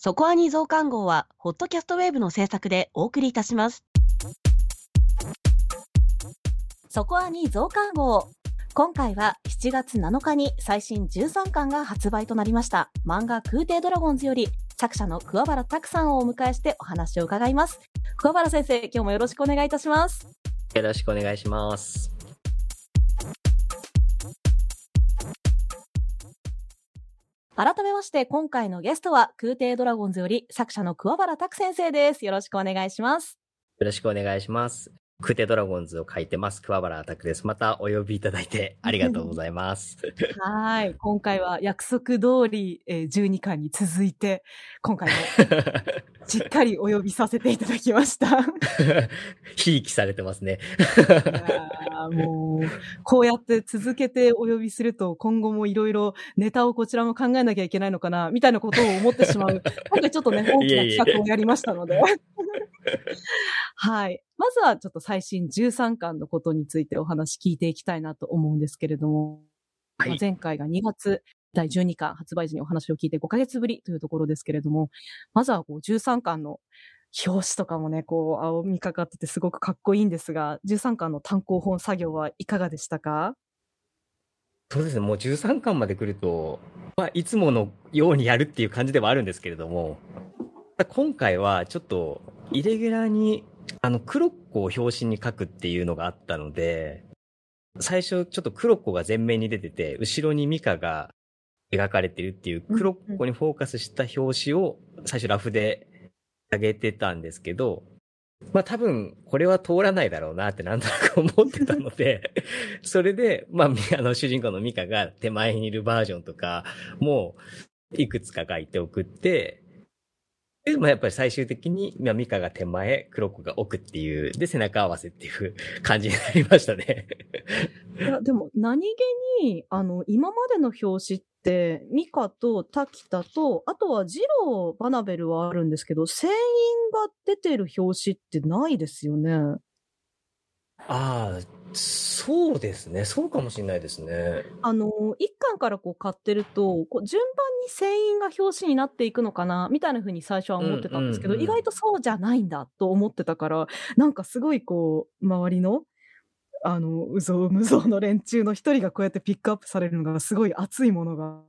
そこアニ増刊号は、ホットキャストウェーブの制作でお送りいたします。そこアニ増刊号。今回は7月7日に最新13巻が発売となりました漫画空挺ドラゴンズより作者の桑原拓さんをお迎えしてお話を伺います。桑原先生、今日もよろしくお願いいたします。よろしくお願いします。改めまして今回のゲストは空挺ドラゴンズより作者の桑原拓先生です。よろしくお願いします。よろしくお願いします。クテドラゴンズを書いてます、桑原アタックです。またお呼びいただいてありがとうございます。はい。今回は約束通り、えー12巻に続いて、今回も しっかりお呼びさせていただきました。い ひいきされてますね。もう、こうやって続けてお呼びすると、今後もいろいろネタをこちらも考えなきゃいけないのかな、みたいなことを思ってしまう。今回ちょっとね、大きな企画をやりましたので。はい。まずはちょっと最新13巻のことについてお話聞いていきたいなと思うんですけれども、はい。まあ前回が2月第12巻発売時にお話を聞いて5ヶ月ぶりというところですけれども、まずはこう13巻の表紙とかもね、こう、青みかかっててすごくかっこいいんですが、13巻の単行本作業はいかがでしたか？そうですね、もう13巻まで来ると、まあ、いつものようにやるっていう感じではあるんですけれども、今回はちょっと、イレギュラーに、あの、クロッコを表紙に書くっていうのがあったので、最初ちょっとクロッコが前面に出てて、後ろにミカが描かれてるっていう、クロッコにフォーカスした表紙を最初ラフで上げてたんですけど、まあ多分これは通らないだろうなってなんとなく思ってたので、それで、まあみあの主人公のミカが手前にいるバージョンとかもいくつか書いて送って、で、まあやっぱり最終的に、まあミカが手前、クロコが奥っていう、で背中合わせっていう 感じになりましたね。いや、でも何気に、あの、今までの表紙って、ミカとタキタと、あとはジロー、バナベルはあるんですけど、船員が出てる表紙ってないですよね。ああ、そうですね。そうかもしれないですね。あの、一巻からこう買ってると、こう順番に船員が表紙になっていくのかな、みたいな風に最初は思ってたんですけど、意外とそうじゃないんだと思ってたから、なんかすごいこう、周りの、あの、うぞうむぞうの連中の一人がこうやってピックアップされるのがすごい熱いものが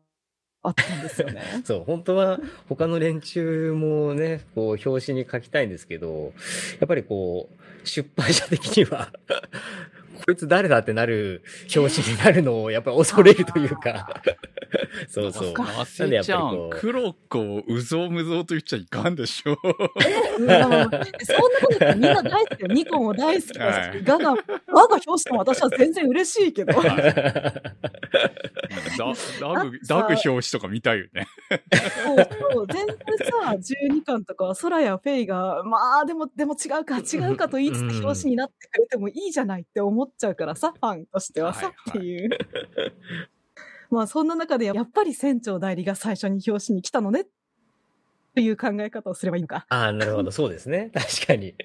あったんですよね。そう、本当は他の連中もね、こう、表紙に書きたいんですけど、やっぱりこう、出版社的には、こいつ誰だってなる表紙になるのをやっぱり恐れるというか、そうそう。かなんでやっぱりこ、うクロコをうぞうむぞうと言っちゃいかんでしょ。うそんなことみんな大好きよ。ニコも大好きだし、はいガが、我が表紙も私は全然嬉しいけど。ダダグ、ダグ表紙とか見たいよね。そうそう、全然さ、12巻とか、空やフェイが、まあ、でも、でも違うか、違うかと言いつつうん表紙になってくれてもいいじゃないって思っちゃうからさ、ファンとしてはさ、はいっていう。まあ、そんな中で、やっぱり船長代理が最初に表紙に来たのね、っていう考え方をすればいいのか。ああ、なるほど、そうですね。確かに。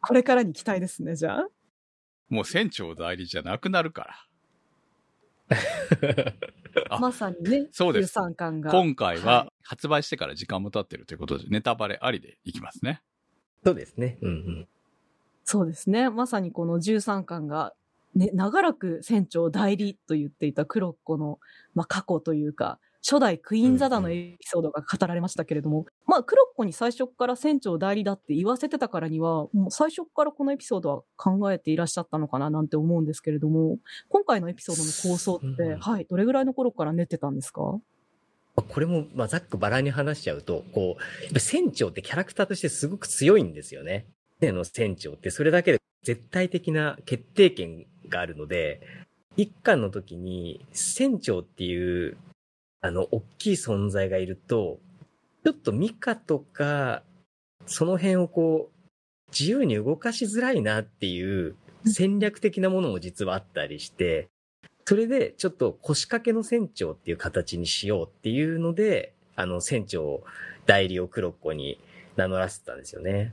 これからに期待ですね、じゃあ。もう船長代理じゃなくなるから。あまさにね、そうです13巻が。今回はは発売してから時間も経ってるということで、ネタバレありでいきますね。そうですね。うんうん。そうですね。まさにこの13巻が、ね、長らく船長代理と言っていたクロッコの、まあ、過去というか、初代クイーンザダのエピソードが語られましたけれども、まあ、クロッコに最初から船長代理だって言わせてたからには、もう最初からこのエピソードは考えていらっしゃったのかななんて思うんですけれども、今回のエピソードの構想って、うんはい、どれぐらいの頃から練ってたんですか？これも、まあ、ざっくばらんに話しちゃうと、こう、やっぱ船長ってキャラクターとしてすごく強いんですよね。船の船長ってそれだけで絶対的な決定権があるので、一巻の時に船長っていう、あの、大きい存在がいると、ちょっとミカとか、その辺をこう、自由に動かしづらいなっていう戦略的なものも実はあったりして、それでちょっと腰掛けの船長っていう形にしようっていうので、あの船長代理をクロッコに名乗らせたんですよね。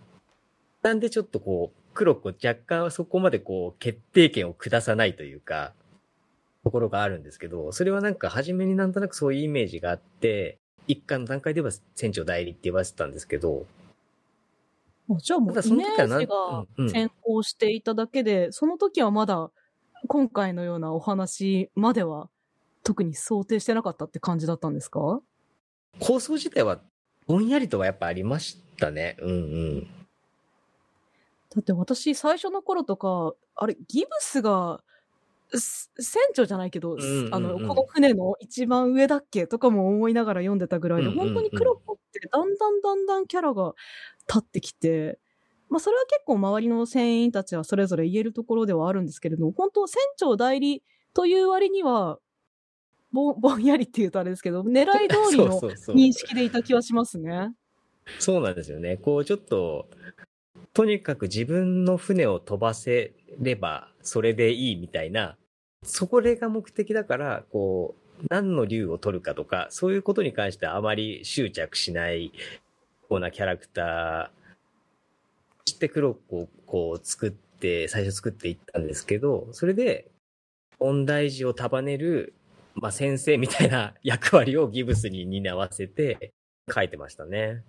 なんでちょっとこう、クロッコ若干そこまでこう決定権を下さないというか、ところがあるんですけど、それはなんか初めになんとなくそういうイメージがあって、一巻の段階では船長代理って言われてたんですけど、あじゃあもうイメその時はなージが先行していただけで、その時はまだ今回のようなお話までは特に想定してなかったって感じだったんですか？構想自体はぼんやりとはやっぱありましたね。うんうん。だって私最初の頃とか、あれ、ギブスが、す船長じゃないけど、んうんうんあの、この船の一番上だっけとかも思いながら読んでたぐらいで、うんうんうん本当にクロコってだんだんだんだんキャラが立ってきて、まあそれは結構周りの船員たちはそれぞれ言えるところではあるんですけれども、本当船長代理という割には、ぼん ぼんやりって言うとあれですけど、狙い通りの。認識でいた気はしますね。そうなんですよね。こうちょっと、とにかく自分の船を飛ばせればそれでいいみたいな、そこが目的だから、こう、何の竜を取るかとか、そういうことに関してはあまり執着しないようなキャラクター、そしてクロックをこう作って、最初作っていったんですけど、それで、恩大事を束ねる、まあ、先生みたいな役割をギブスに担わせて書いてましたね。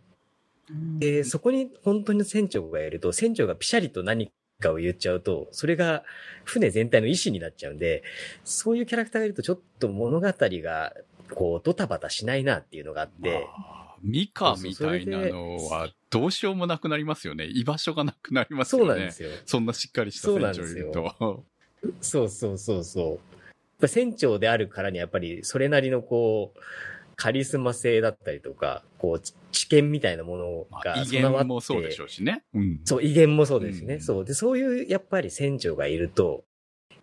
で、そこに本当に船長がいると、船長がピシャリと何かを言っちゃうと、それが船全体の意思になっちゃうんで、そういうキャラクターがいるとちょっと物語が、こう、ドタバタしないなっていうのがあって、まあミカみたいなのはどうしようもなくなりますよね。居場所がなくなりますよね。そうなんですよ。そんなしっかりした船長いると。そうそうそうそう。船長であるからにやっぱりそれなりのこう、カリスマ性だったりとか、こう、知見みたいなものまあが威備わって厳もそうでしょうしね。うん。そう、威厳もそうですね。うんそう。で、そういう、やっぱり船長がいると、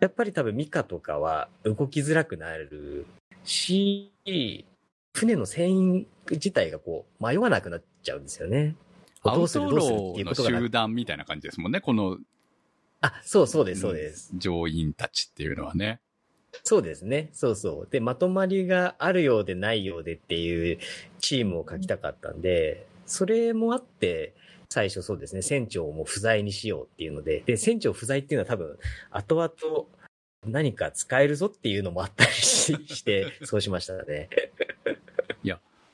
やっぱり多分ミカとかは動きづらくなるし、船の船員自体がこう、迷わなくなっちゃうんですよね。アウトローの集団みたいな感じですもんね。このあ、そうそうです、そうです。乗員たちっていうのはね。そうですね。そうそう。で、まとまりがあるようでないようでっていうチームを書きたかったんで、それもあって、最初そうですね、船長をもう不在にしようっていうので、で、船長不在っていうのは多分、後々何か使えるぞっていうのもあったりしして、そうしましたね。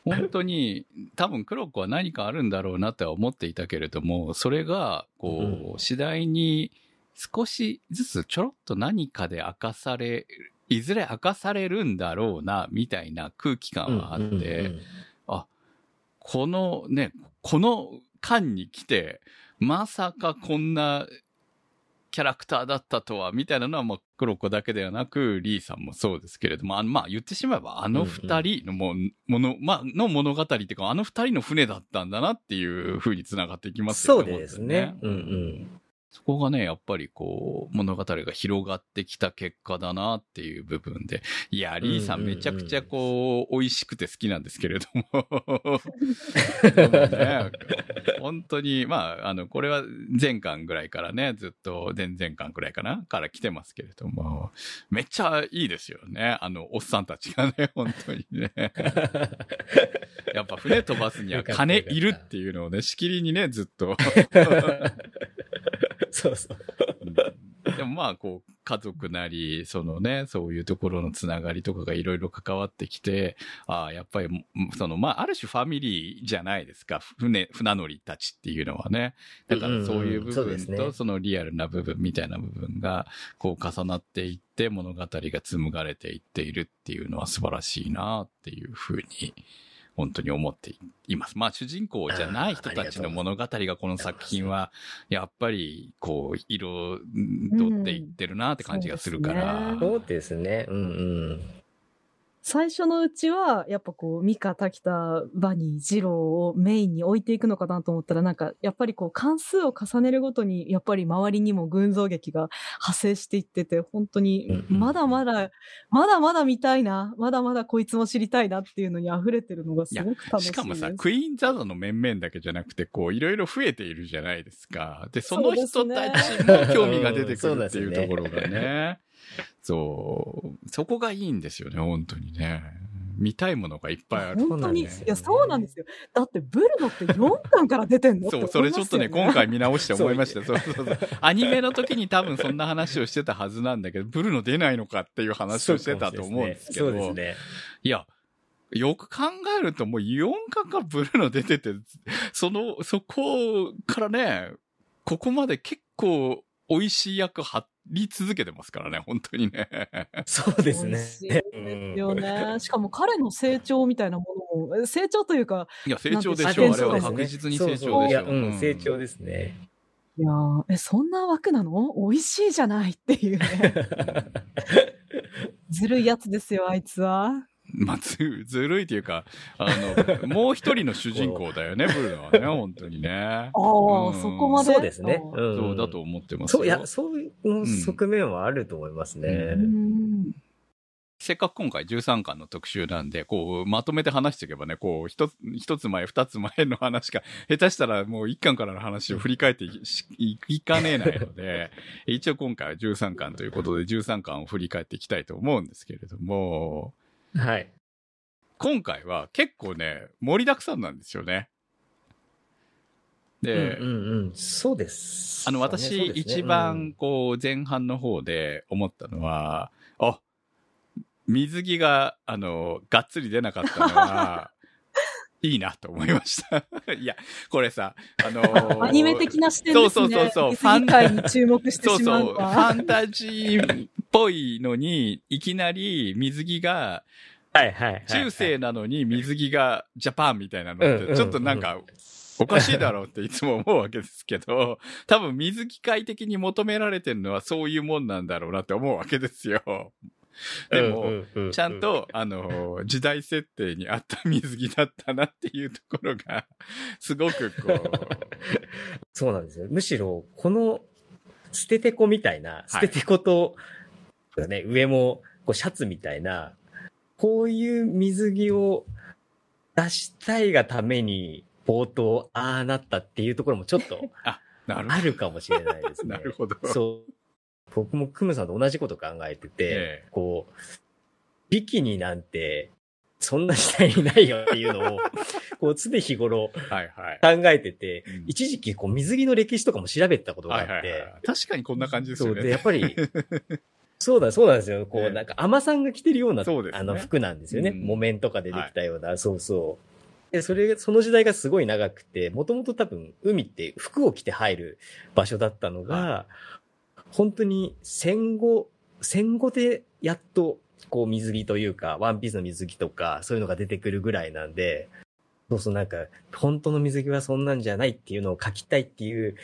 本当に、多分クロッコは何かあるんだろうなっては思っていたけれども、それが、こう、次第に少しずつちょろっと何かで明かされ、いずれ明かされるんだろうな、みたいな空気感はあって、うんうんうんこのね、この間に来て、まさかこんなキャラクターだったとは、みたいなのは、まあ、クロッコだけではなく、リーさんもそうですけれども、あのまあ、言ってしまえば、あの二人のも,、もの、まあ、の物語っていうか、あの二人の船だったんだなっていう風に繋がっていきますよね。そうですね。うんうん。そこがね、やっぱりこう、物語が広がってきた結果だなっていう部分で。いや、リーさんめちゃくちゃこう、美味しくて好きなんですけれども。でもね、本当に、まあ、あの、これは前巻ぐらいからね、ずっと前々巻ぐらいかなから来てますけれども、めっちゃいいですよね。あの、おっさんたちがね、本当にね。やっぱ船飛ばすには金いるっていうのをね、しきりにね、ずっと。そうそう。うんでもまあ、こう、家族なり、そのね、そういうところのつながりとかがいろいろ関わってきて、ああ、やっぱり、その、まあ、ある種ファミリーじゃないですか。船、船乗りたちっていうのはね。だからそういう部分と、ねそのリアルな部分みたいな部分が、こう重なっていって、物語が紡がれていっているっていうのは素晴らしいなっていうふうに、本当に思っています。まあ、主人公じゃない人たちの物語がこの作品は、やっぱり、こう、色取っていってるなって感じがするから。そうそうですね。うんうん。最初のうちは、やっぱこう、ミカ、タキタ、バニー、ジローをメインに置いていくのかなと思ったら、なんか、やっぱりこう、関数を重ねるごとに、やっぱり周りにも群像劇が派生していってて、本当にまだまだ、まだまだ見たいな、まだまだこいつも知りたいなっていうのに溢れてるのがすごく楽しい。しかもさ、クイーンザザの面々だけじゃなくて、こう、いろいろ増えているじゃないですか。で、その人たちも興味が出てくるっていうところがね。そう。そこがいいんですよね、本当にね。見たいものがいっぱいある。本当に、いや、そうなんですよ。だって、ブルノって4巻から出てんのそう、それちょっとね、今回見直して思いました。そそうそうそう。アニメの時に多分そんな話をしてたはずなんだけど、ブルノ出ないのかっていう話をしてたと思うんですけど。そうですね。いや、よく考えるともう4巻からブルーの出てて、その、そこからね、ここまで結構美味しい役張り続けてますからね、本当にね。そうですね美味しい。ですよね。しかも彼の成長みたいなものも、成長というか、いや、成長でしあょ。あれそうですねは確実に成長でしょ。そうそういや、うん、うん成長ですね。いやーえ、そんな枠なの？美味しいじゃないっていうね。ずるいやつですよ、あいつは。まあ、ず、ずるいというか、あの、もう一人の主人公だよね、ブルーはね、本当にね。ああ、うんそこまで？そうですね。うんそうだと思ってますよ。そう、いや、そういう側面はあると思いますね。うんせっかく今回13巻の特集なんで、こう、まとめて話していけばね、こう、一つ、一つ前、二つ前の話が、下手したらもう一巻からの話を振り返っていしいいかねえないので、一応今回は13巻ということで、13巻を振り返っていきたいと思うんですけれども、はい。今回は結構ね、盛りだくさんなんですよね。で、うんうんうん、そうです。あの、私、そうですね一番、こう、前半の方で思ったのは、あ、水着が、あの、がっつり出なかったのは、いいなと思いました。いや、これさ、あのーアニメ的な視点ですね。そうそうそうそう水着界に注目してそうしまうそう、フ。ァンタジーっぽいのに、いきなり水着が、はいはい。中世なのに水着がジャパンみたいなのって、ちょっとなんか、おかしいだろうっていつも思うわけですけど、多分水着界的に求められてるのはそういうもんなんだろうなって思うわけですよ。でも、ちゃん、と、あの、時代設定に合った水着だったなっていうところが、すごくこう、そうなんですよ。むしろ、この、捨ててこみたいな、捨ててこと、ね、上も、こう、シャツみたいな、こういう水着を出したいがために、冒頭、ああなったっていうところもちょっとあるかもしれないですね。なるほど。そう。僕もクムさんと同じこと考えてて、ええこう、ビキニなんて、そんな時代にないよっていうのを、こう、常日頃はいはい。考えてて、うん一時期こう水着の歴史とかも調べてたことがあって、はいはいはい。確かにこんな感じですそうで、よね。やっぱり、そうだ、そうなんですよ。こう、ええなんか、アマさんが着てるような、そうねあの、服なんですよね。うん木綿とかでできたような、そうそう。で、それ、その時代がすごい長くて、もともと多分、海って服を着て入る場所だったのが、本当に戦後、戦後でやっと、こう、水着というか、ワンピースの水着とか、そういうのが出てくるぐらいなんで、そうそう、なんか、本当の水着はそんなんじゃないっていうのを書きたいっていう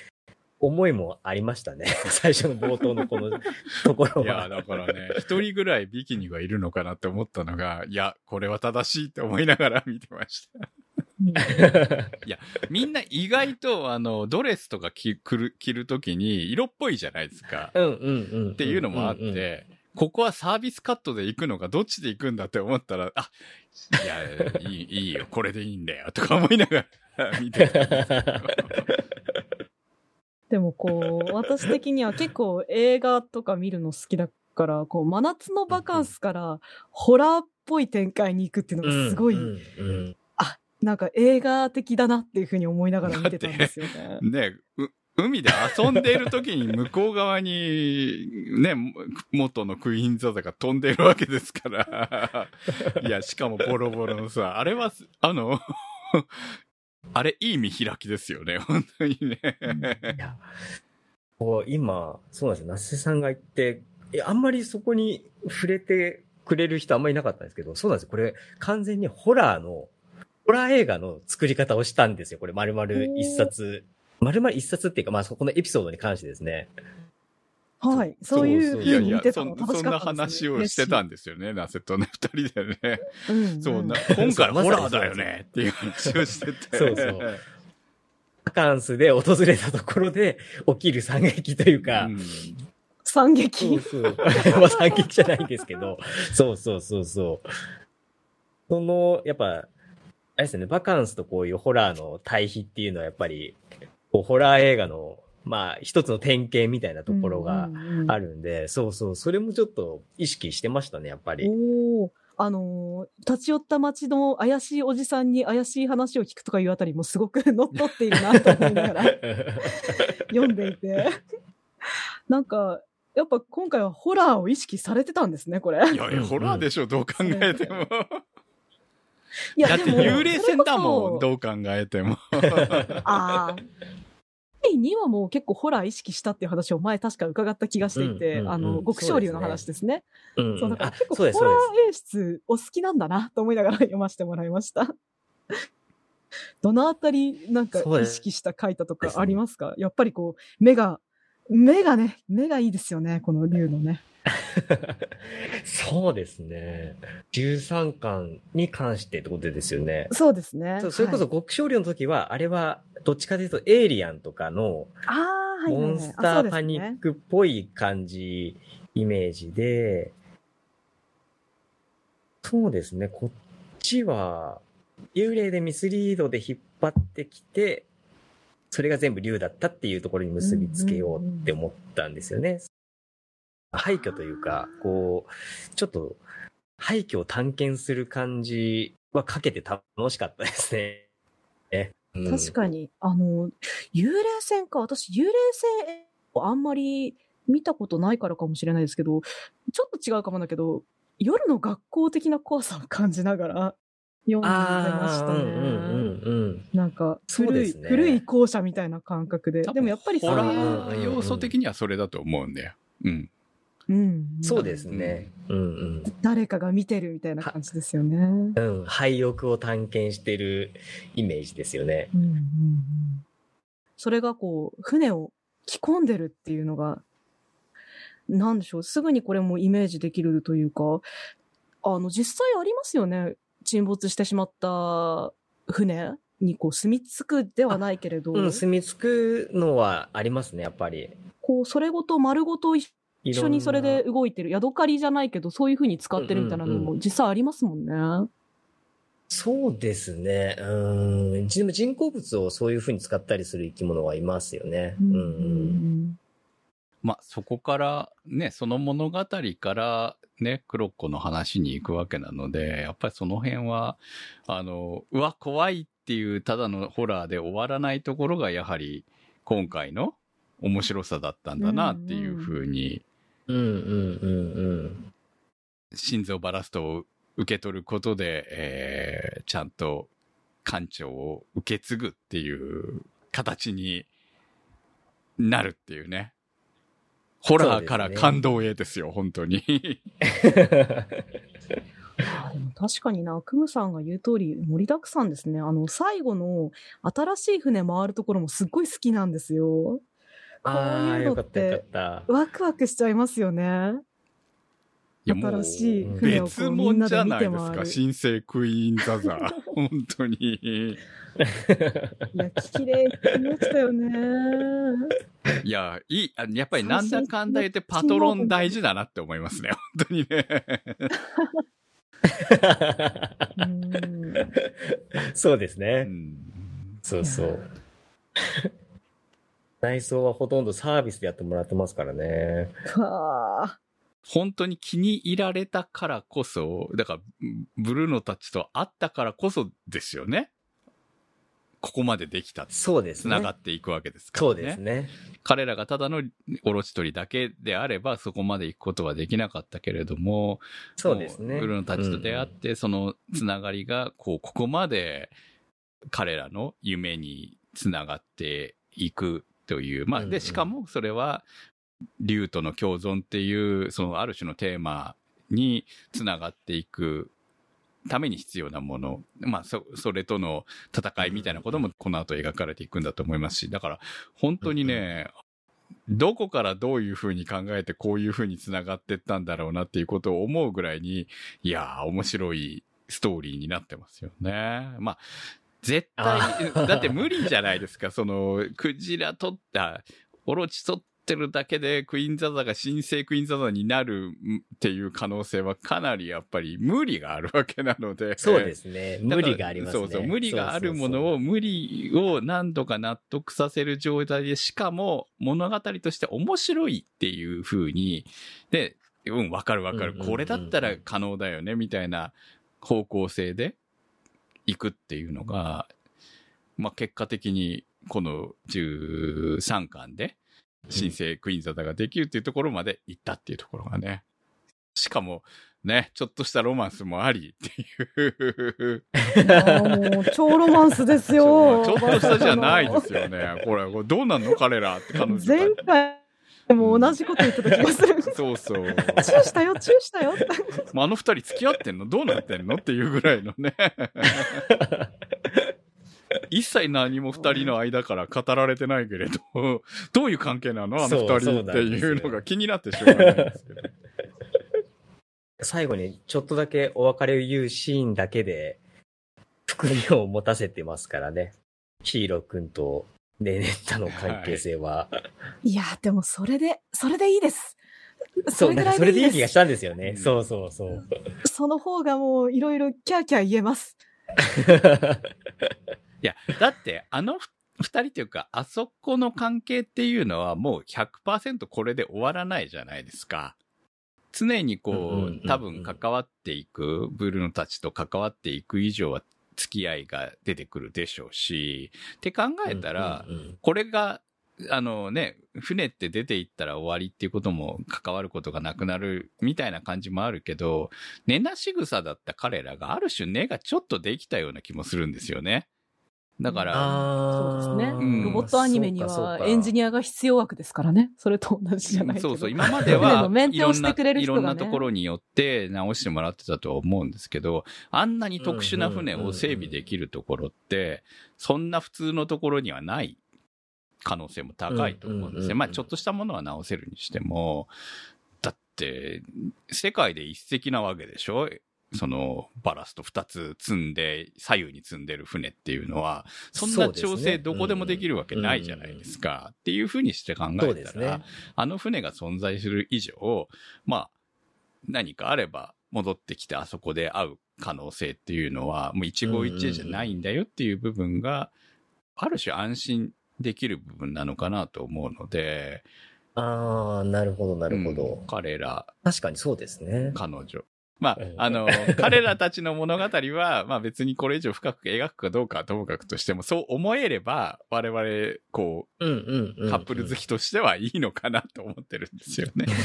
思いもありましたね。最初の冒頭のこの ところいや、は。だからね、一人ぐらいビキニがいるのかなって思ったのが、いや、これは正しいって思いながら見てました。みんな意外と、あの、ドレスとか着着る着るときに色っぽいじゃないですか。うんうんうん。っていうのもあって、うんうんここはサービスカットで行くのか、どっちで行くんだって思ったら、あ、いや、いい、いいよ、これでいいんだよ、とか思いながら 見てたんですけど。でもこう、私的には結構映画とか見るの好きだから、こう、真夏のバカンスからホラーっぽい展開に行くっていうのがすごい、うんうんなんか映画的だなっていうふうに思いながら見てたんですよね。ね、う海で遊んでいる時に向こう側に、ね、元のクイーンザザが飛んでいるわけですから。いや、しかもボロボロのさ、あれは、あの、あれ、いい見開きですよね、本当にね。いや、こう今、そうなんですよ。那須さんが言って、いやあんまりそこに触れてくれる人あんまりいなかったんですけど、そうなんですよ。これ完全にホラーの、ホラー映画の作り方をしたんですよ。これ丸々一冊。丸々一冊っていうか、まあそこのエピソードに関してですね。はい。そういうそういやいやふうに見て、たそんの楽しそんなかったです、話をしてたんですよね、ナセとね、二人でね。うんうんそうな、今回ホラーだよねっていう話をしてて。そうそうバカンスで訪れたところで起きる惨劇というか、うん惨劇？そうそう。まあ惨劇じゃないんですけど、そうそうそうそう。その、やっぱ、あれですね、バカンスとこういうホラーの対比っていうのはやっぱり、こうホラー映画の、まあ、一つの典型みたいなところがある。るんで、そうそう、それもちょっと意識してましたね、やっぱり。おお。あのー立ち寄った街の怪しいおじさんに怪しい話を聞くとかいうあたりもすごく乗っ取っているなと思いながら 読んでいて。なんか、やっぱ今回はホラーを意識されてたんですね、これ。いやいや、ホラーでしょ、どう考えても。いやだって幽霊戦だもん、どう考えても。そ ああ。第2話も結構ホラー意識したっていう話を前確か伺った気がしていて、うんうんうんあの、極小流の話ですね。うんそう、だからあ結構ホラー。演出お好きなんだなと思いながら読ませてもらいました。どのあたりなんか意識した書いたとかありますか？やっぱりこう、目が、目がね、目がいいですよね、この竜のね。そうですね。13巻に関してってことですよね。そうですね。それこそはい極小量の時は、あれはどっちかというとエイリアンとかの。モンスターパニックっぽい感じ、イメージで、そうですね、こっちは、幽霊でミスリードで引っ張ってきて、それが全部竜だったっていうところに結びつけようって思ったんですよね。廃墟というか、こう、ちょっと、廃墟を探検する感じはかけて楽しかったですね。えうん確かに、あの、幽霊戦か、私、幽霊戦をあんまり見たことないからかもしれないですけど、ちょっと違うかもだけど、夜の学校的な怖さを感じながら読んでましたね。うんうんうんうん。なんか古い、ね古い校舎みたいな感覚で。でもやっぱりそういう、ー要素的にはそれだと思うんだよ。うん。うん、そうですね。うん誰かが見てるみたいな感じですよね。うんうん。うん。廃屋を探検してるイメージですよね。うんうんそれがこう、船を着込んでるっていうのが、なんでしょう、すぐにこれもイメージできるというか、あの、実際ありますよね。沈没してしまった船にこう住み着くではないけれど、うん、住み着くのはありますね、やっぱり。こう、それごと丸ごと一いろんな緒にそれで動いてる、ヤドカリじゃないけど、そういう風に使ってるみたいなのうんうんも実際ありますもんね。そうですね。うん。じ人工物をそういう風に使ったりする生き物はいますよね。うんうん。まあ、そこから、ね、その物語から、ね、クロッコの話に行くわけなので、やっぱりその辺は、あの、うわ、怖いっていうただのホラーで終わらないところが、やはり、今回の面白さだったんだなっていうふうに、うんうんうんうん。心臓バラストを受け取ることで、えーちゃんと館長を受け継ぐっていう形になるっていうね。ホラーから感動へですよ、本当に。あでも確かにな、クムさんが言う通り盛りだくさんですね。あの、最後の新しい船回るところもすっごい好きなんですよ。こうああ、いうのって。ワクワクしちゃいますよね。いや新しい船をこ別うみんなで物じゃ見て回ないですか、る。新生クイーンザザー。本当に。いや、綺麗に来ましたよね。いや、いい、あやっぱりなんだかんだ言ってパトロン大事だなって思いますね、本当にね。そうですね。んそうそう。内装はほとんどサービスでやってもらってますからね。はあ。本当に気に入られたからこそ、だから、ブルーノたちと会ったからこそですよね。ここまでできた。そうですね。繋がっていくわけですからね。そうですね。彼らがただのオロチ取りだけであれば、そこまで行くことはできなかったけれども、そうですね。ブルーノたちと出会って、そのつながりが、こう、ここまで彼らの夢につながっていくという。まあ、で、しかもそれは、竜との共存っていう、そのある種のテーマにつながっていくために必要なもの。まあ、そ、それとの戦いみたいなこともこの後描かれていくんだと思いますし、だから、本当にね、どこからどういうふうに考えてこういうふうに繋がってったんだろうなっていうことを思うぐらいに、いやー、面白いストーリーになってますよね。まあ、絶対あ、だって無理じゃないですか。その、クジラ取った、オロチ取ってるだけでクイーンザザが新生クイーンザザになるっていう可能性はかなりやっぱり無理があるわけなので。そうですね。無理がありますね。そうそう、無理があるものを。を、無理を何度か納得させる状態で、しかも物語として面白いっていう風に、で、うん、わかるわかる。これだったら可能だよね、みたいな方向性で行くっていうのが、まあ、結果的にこの13巻で、新生クイーンザダができるっていうところまで行ったっていうところがね。しかも、ね、ちょっとしたロマンスもありっていう。う超ロマンスですちよ。ょっとしたじゃないですよね。これ、これどうなんの彼らって彼女前回も同じこと言ってた気がする。そうそう。チューしたよ、チューしたよ。まあ、あの二人付き合ってんの？どうなってんの？っていうぐらいのね。一切何も二人の間から語られてないけれど、どういう関係なの？あの二そうそう人っていうのが気になってしょうがないんですけど。最後にちょっとだけお別れを言うシーンだけで、含みを持たせてますからね。ヒーロー君とネネッタの関係性は。いや、でもそれで、それでいいです。そう、なんかそれでいい気がししたんですよね。うんそうそうそう。その方がもういろいろキャーキャー言えます。いや、だって、あの二人っていうか、あそこの関係っていうのはもう100%これで終わらないじゃないですか。常にこう、多分関わっていく、ブルーノたちと関わっていく以上は付き合いが出てくるでしょうし、って考えたら、これが、あのね、船って出て行ったら終わりっていうことも関わることがなくなるみたいな感じもあるけど、根なし草だった彼らがある種根がちょっとできたような気もするんですよね。だから、そうですね。うん。ロボットアニメにはエンジニアが必要枠ですからね。それと同じじゃない。そうそう、今まで船はのメンいろんな、テをしてくれるい人がね。ろんなところによって直してもらってたとは思うんですけど、あんなに特殊な船を整備できるところって、そんな普通のところにはない可能性も高いと思うんですね。うんうんうんうん。まあ、ちょっとしたものは直せるにしても、だって、世界で一隻なわけでしょ？その、バラスト二つ積んで、左右に積んでる船っていうのは、そんな調整どこでもできるわけないじゃないですか。っていうふうにして考えたら。あの船が存在する以上、まあ、何かあれば戻ってきてあそこで会う可能性っていうのは、もう一期一会じゃないんだよっていう部分が、ある種安心できる部分なのかなと思うので、ああ、なるほど、なるほうんど。彼ら、確かにそうですね。彼女。まあうん、あの、彼らたちの物語は、まあ別にこれ以上深く描くかどうかはともかくとしても、そう思えれば、我々、こうんうんうう、ん。カップル好きとしてはいいのかなと思ってるんですよね。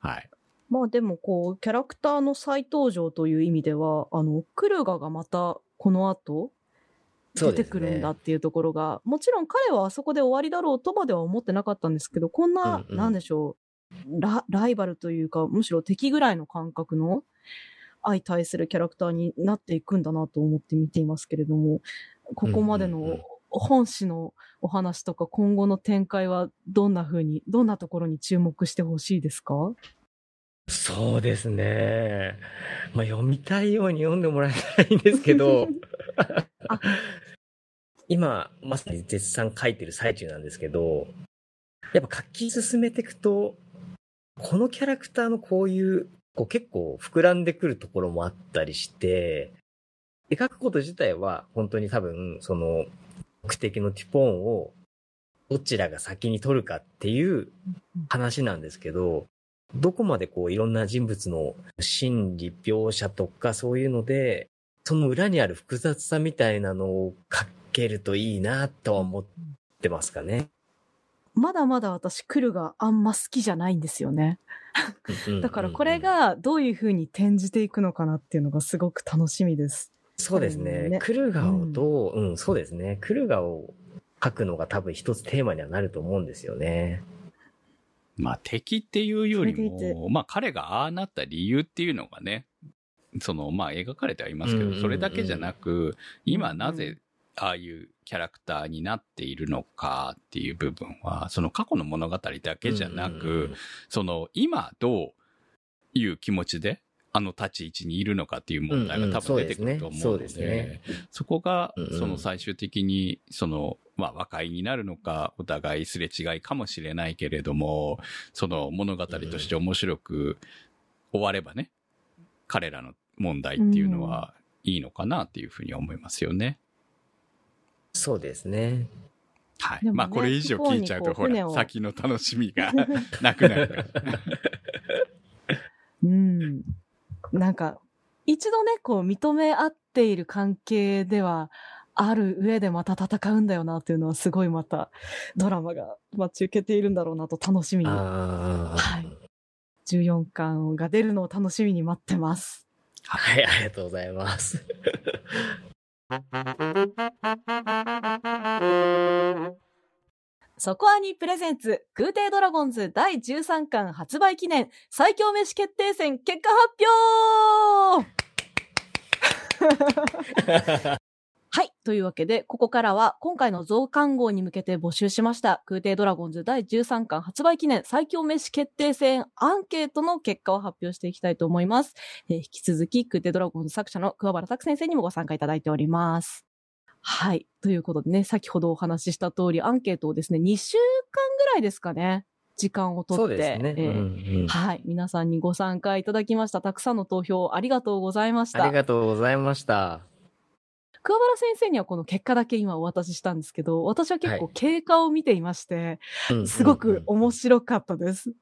はい。まあでもこう、キャラクターの再登場という意味では、あの、クルガがまたこの後、出てくるんだっていうところが、もちろん彼はあそこで終わりだろうとまでは思ってなかったんですけど、こんな、うんうんなんでしょうラ、ライバルというか、むしろ敵ぐらいの感覚の相対するキャラクターになっていくんだなと思って見ていますけれども、ここまでの本誌のお話とか今後の展開はどんな風に、どんなところに注目してほしいですか？そうですね。まあ、読みたいように読んでもらえたらいいんですけど。あ、今、まさに絶賛書いてる最中なんですけど、やっぱ書き進めていくと、このキャラクターのこういう、こう結構膨らんでくるところもあったりして、描くこと自体は本当に多分、その、目的のティポーンをどちらが先に取るかっていう話なんですけど、どこまでこういろんな人物の心理描写とかそういうので、その裏にある複雑さみたいなのを書けるといいなとは思ってますかね。まだまだ私、クルがあんま好きじゃないんですよね。だからこれ、がどういう風に転じていくのかなっていうのがすごく楽しみです。そうですうんね。ねクルガをどう、うん、そうですね。クルガを書くのが多分一つテーマにはなると思うんですよね。まあ敵っていうよりも、まあ彼がああなった理由っていうのがね、そのまあ描かれてはいますけど、うんうんうんそれだけじゃなく、今なぜああいうキャラクターになっているのかっていう部分は、その過去の物語だけじゃなく、その今どういう気持ちであの立ち位置にいるのかっていう問題が多分出てくると思うのうんうんそうですね。で、そこがうんうんその最終的にそのまあ和解になるのかお互いすれ違いかもしれないけれども、その物語として面白く終わればね、彼らの問題っていうのはいいのかなっていうふうに思いますよね。そうですね。はい。でもねまあこれ以上聞いちゃうと、ほら、先の楽しみが なくなるから。うん。なんか、一度ね、こう認め合っている関係ではある上でまた戦うんだよなっていうのはすごいまたドラマが待ち受けているんだろうなと楽しみに。ああ、はい14巻が出るのを楽しみに待ってます。はい、ありがとうございます。そこアニプレゼンツ空挺ドラゴンズ第13巻発売記念最強飯決定戦結果発表! はい。というわけで、ここからは今回の増刊号に向けて募集しました空挺ドラゴンズ第13巻発売記念最強飯決定戦アンケートの結果を発表していきたいと思います。えー引き続き空挺ドラゴンズ作者の桑原拓先生にもご参加いただいております。はい。ということでね、先ほどお話しした通り、アンケートをですね、2週間ぐらいですかね、時間をとって、そうですね。えーうんうんはい。皆さんにご参加いただきました。たくさんの投票ありがとうございました。ありがとうございました。桑原先生にはこの結果だけ今お渡ししたんですけど、私は結構経過を見ていまして、すごく面白かったです。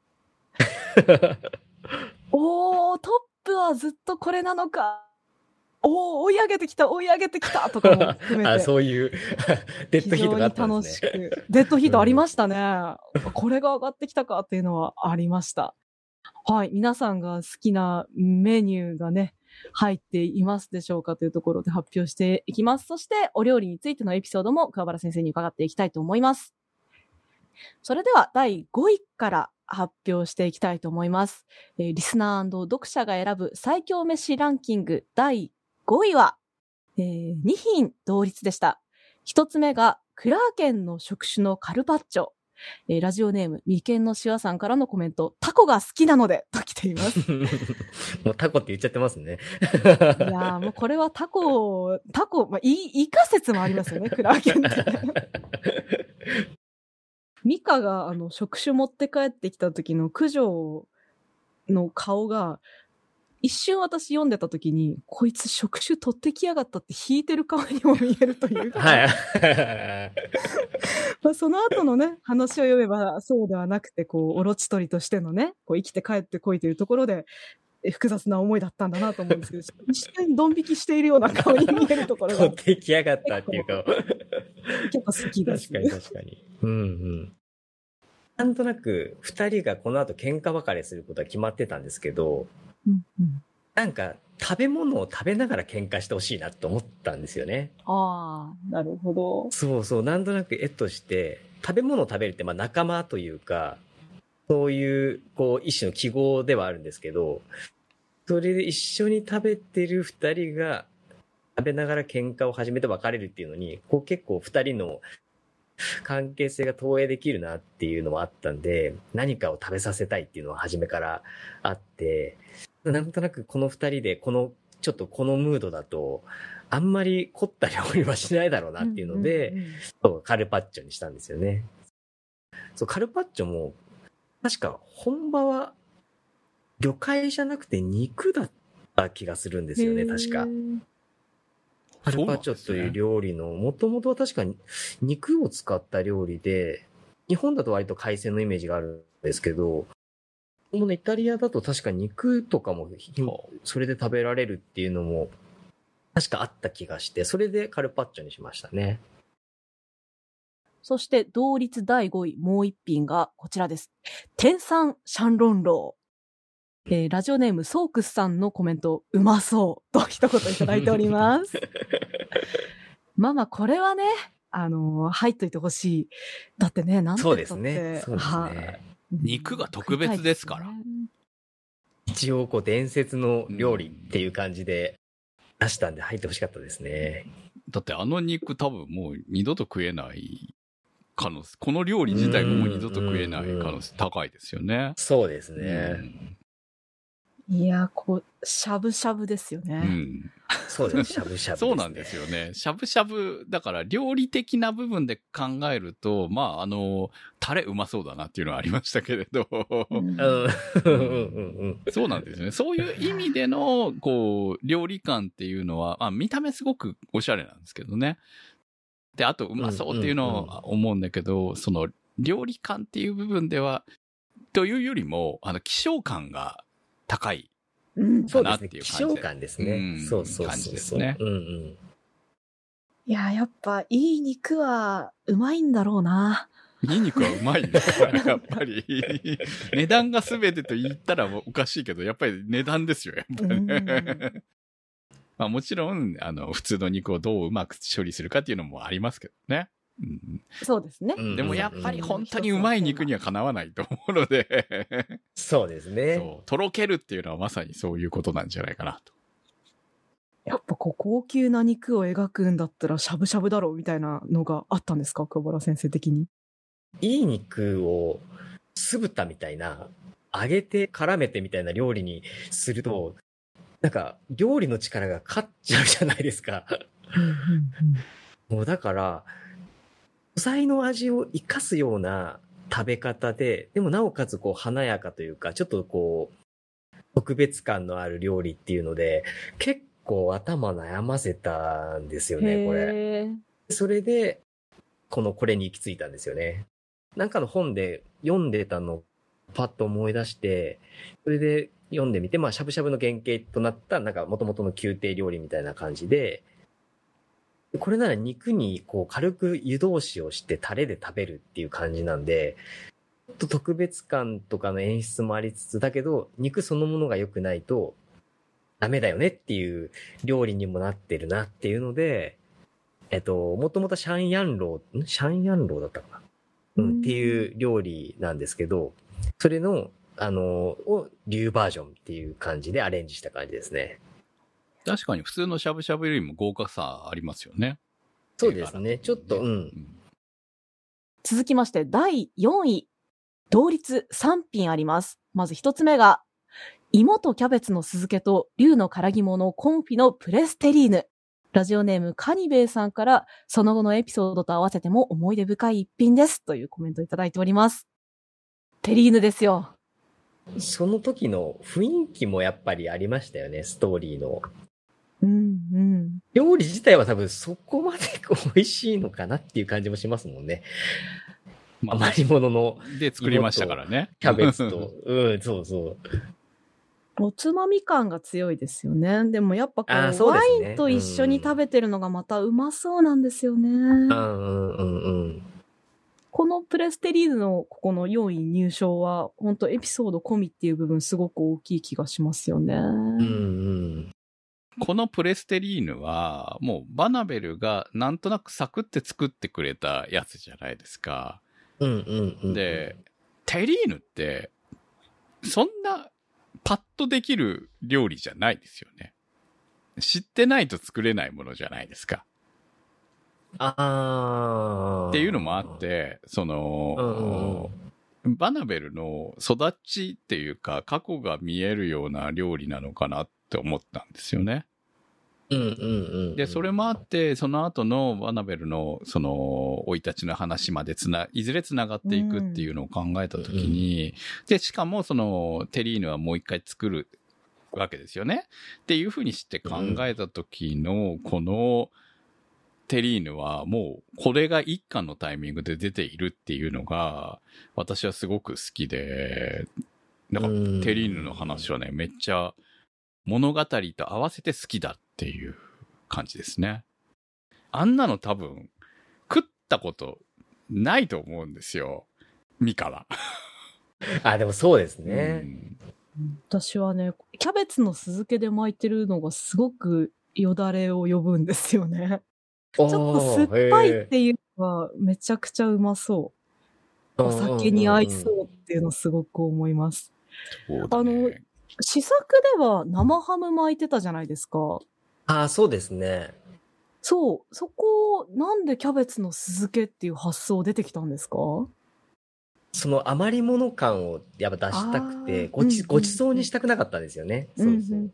おー、トップはずっとこれなのか。おー、追い上げてきた、追い上げてきたとかも含め あ、て。そういう、デッドヒートがあったん非ですね。楽しく。デッドヒートありましたね。これが上がってきたかっていうのはありました。はい。皆さんが好きなメニューがね、入っていますでしょうかというところで発表していきます。そして、お料理についてのエピソードも桑原先生に伺っていきたいと思います。それでは、第5位から発表していきたいと思います。えーリスナー読者が選ぶ最強飯ランキング第5位は、えー2品同率でした。一つ目が、クラーケンの食種のカルパッチョ。えーラジオネーム、眉間のしわさんからのコメント、タコが好きなので、と来ています。もうタコって言っちゃってますね。いやーもうこれはタコ、タコ、まあ、い、イカ説もありますよね、クラーケンって。ミカが、あの、食種持って帰ってきた時の九条の顔が、一瞬私読んでた時に、こいつ食種取ってきやがったって引いてる顔にも見えるというか、はい。まあ、その後のね、話を読めばそうではなくて、こう、オロチ取りとしてのね、こう、生きて帰ってこいというところで、え複雑な思いだったんだなと思うんですけど、一瞬ドン引きしているような顔に見えるところが取ってきやがったっていうか。結構好きです。確かに確かに。うんうん。なんとなく、二人がこの後喧嘩別れすることは決まってたんですけど、うんうんなんか、食べ物を食べながら喧嘩してほしいなと思ったんですよね。ああ、なるほど。そうそう、なんとなく絵として、食べ物を食べるってまあ仲間というか、そういう、こう、一種の記号ではあるんですけど、それで一緒に食べてる二人が、食べながら喧嘩を始めて別れるっていうのに、こう結構二人の関係性が投影できるなっていうのもあったんで、何かを食べさせたいっていうのは初めからあって、なんとなくこの二人で、この、ちょっとこのムードだと、あんまり凝った料理はしないだろうなっていうので、んんん。そう、カルパッチョにしたんですよね。そう、カルパッチョも、確か本場は魚介じゃなくて肉だった気がするんですよね、確か。カルパッチョという料理の、もともとは確かに肉を使った料理で、日本だと割と海鮮のイメージがあるんですけど、このイタリアだと確か肉とかもひそれで食べられるっていうのも確かあった気がして、それでカルパッチョにしましたね。そして、同率第5位、もう一品がこちらです。天山シャンロンロー。えーラジオネームソークスさんのコメント、うまそうと一言いただいております。まあまあ、これはね、あのー入っといてほしい。だってね、なんてそうです言ったってね。そうですはいね。肉が特別ですから一応こう伝説の料理っていう感じで出したんで入ってほしかったですね。だってあの肉多分もう二度と食えない可能性、この料理自体がもう二度と食えない可能性高いですよね。そうですうね。んいや、こう、しゃぶしゃぶですようね。ん。そうですね。しゃぶしゃぶ、そうなんですよね。しゃぶしゃぶ、だから料理的な部分で考えると、まあ、あの、タレうまそうだなっていうのはありましたけれど、そうなんですよね。そういう意味での、こう、料理感っていうのは、まあ、見た目すごくおしゃれなんですけどね。で、あと、うまそうっていうのを思うんだけど、その、料理感っていう部分では、というよりも、あの、希少感が高い。うんそうですね。かなっていう感じで希少感ですね。うんそうそう感じそうそう。ですねうんうん。いや、やっぱ、いい肉は、うまいんだろうな。ニンニクはうまいですから、やっぱり。値段が全てと言ったらおかしいけど、やっぱり値段ですよ、やっぱりね。まあもちろん、あの、普通の肉をどううまく処理するかっていうのもありますけどね。うん、そうですね。うんでもやっぱり本当にうまい肉にはかなわないと思うので、そうですね。とろけるっていうのはまさにそういうことなんじゃないかなと。やっぱこう高級な肉を描くんだったらしゃぶしゃぶだろうみたいなのがあったんですか？桑原先生的に。いい肉を酢豚みたいな、揚げて絡めてみたいな料理にすると、なんか料理の力が勝っちゃうじゃないですか。もうだから、素材の味を生かすような食べ方で、でもなおかつこう華やかというか、ちょっとこう、特別感のある料理っていうので、結構頭悩ませたんですよね、これ。それで、このこれに行き着いたんですよね。なんかの本で読んでたのをパッと思い出して、それで読んでみて、まあ、しゃぶしゃぶの原型となった、なんか元々の宮廷料理みたいな感じで、でこれなら肉にこう軽く湯通しをしてタレで食べるっていう感じなんで、ちょっと特別感とかの演出もありつつ、だけど肉そのものが良くないとダメだよねっていう料理にもなってるなっていうので、えっと、もともとシャンヤンロー、ん？シャンヤンローだったかな、うん、うん。っていう料理なんですけど、それの、あの、を、竜バージョンっていう感じでアレンジした感じですね。確かに普通のしゃぶしゃぶよりも豪華さありますよね。そうですね。ちょっと、う。うん続きまして、第4位。同率3品あります。まず一つ目が、芋とキャベツの酢漬けと竜の辛肝のコンフィのプレステリーヌ。ラジオネームカニベイさんから、その後のエピソードと合わせても思い出深い一品です。というコメントいただいております。テリーヌですよ。その時の雰囲気もやっぱりありましたよね、ストーリーの。うん、うん。料理自体は多分そこまで美味しいのかなっていう感じもしますもんね。まあ余り物ので作りましたからね。キャベツと。うん、そうそう。おつまみ感が強いですよね。でもやっぱこう、あーそうワインと一緒に食べてるのがまたうまそうなんですよね。うんうんうんうん。このプレステリーヌのここの4位入賞は、本当エピソード込みっていう部分すごく大きい気がしますよね。うんうん。このプレステリーヌは、もうバナベルがなんとなくサクって作ってくれたやつじゃないですか。うんうんうん。で、テリーヌって、そんなパッとできる料理じゃないですよね。知ってないと作れないものじゃないですか。ああ。っていうのもあって、その、うんうんバナベルの育ちっていうか、過去が見えるような料理なのかなって思ったんですよね。うんうんうん。で、それもあって、その後のバナベルの、その、生い立ちの話までつな、いずれつながっていくっていうのを考えたときに、で、しかもその、テリーヌはもう一回作るわけですよね。っていうふうにして考えたときの、この、テリーヌはもう、これが一巻のタイミングで出ているっていうのが、私はすごく好きで、なんかうんテリーヌの話はね、めっちゃ物語と合わせて好きだっていう感じですね。あんなの多分、食ったことないと思うんですよ。ミカは。あ、でもそうですうね。ん私はね、キャベツの酢漬けで巻いてるのがすごくよだれを呼ぶんですよね。ちょっと酸っぱいっていうのはめちゃくちゃうまそう。お酒に合いそうっていうのすごく思います。そうだね。試作では生ハム巻いてたじゃないですか。ああ、そうですね。そう。そこ、なんでキャベツの酢漬けっていう発想出てきたんですか？その余り物感をやっぱ出したくて、ごち、うんごちそうにしたくなかったんですよね。そうそう。ご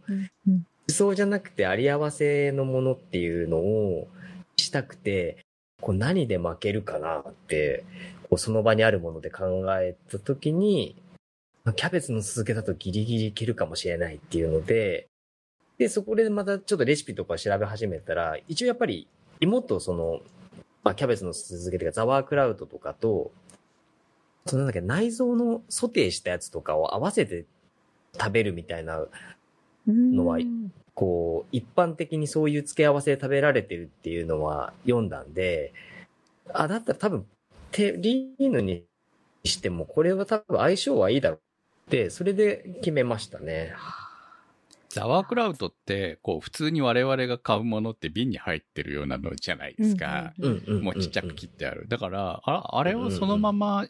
ちそうじゃなくてあり合わせのものっていうのをしたくて、こう何で負けるかなって、こうその場にあるもので考えたときに、キャベツの酢漬けだとギリギリいけるかもしれないっていうので、で、そこでまたちょっとレシピとか調べ始めたら、一応やっぱり芋とその、まあ、キャベツの酢漬けというかザワークラウトとかと、そのなんだっけ、内臓のソテーしたやつとかを合わせて食べるみたいなうん。のはこう、一般的にそういう付け合わせで食べられてるっていうのは読んだんで、あ、だったら多分、テリーヌにしても、これは多分相性はいいだろそれで決めましたね。ザワークラウトって、こう、普通に我々が買うものって瓶に入ってるようなのじゃないですか。うんうん。もうちっちゃく切ってある。だから、ああれをそのまま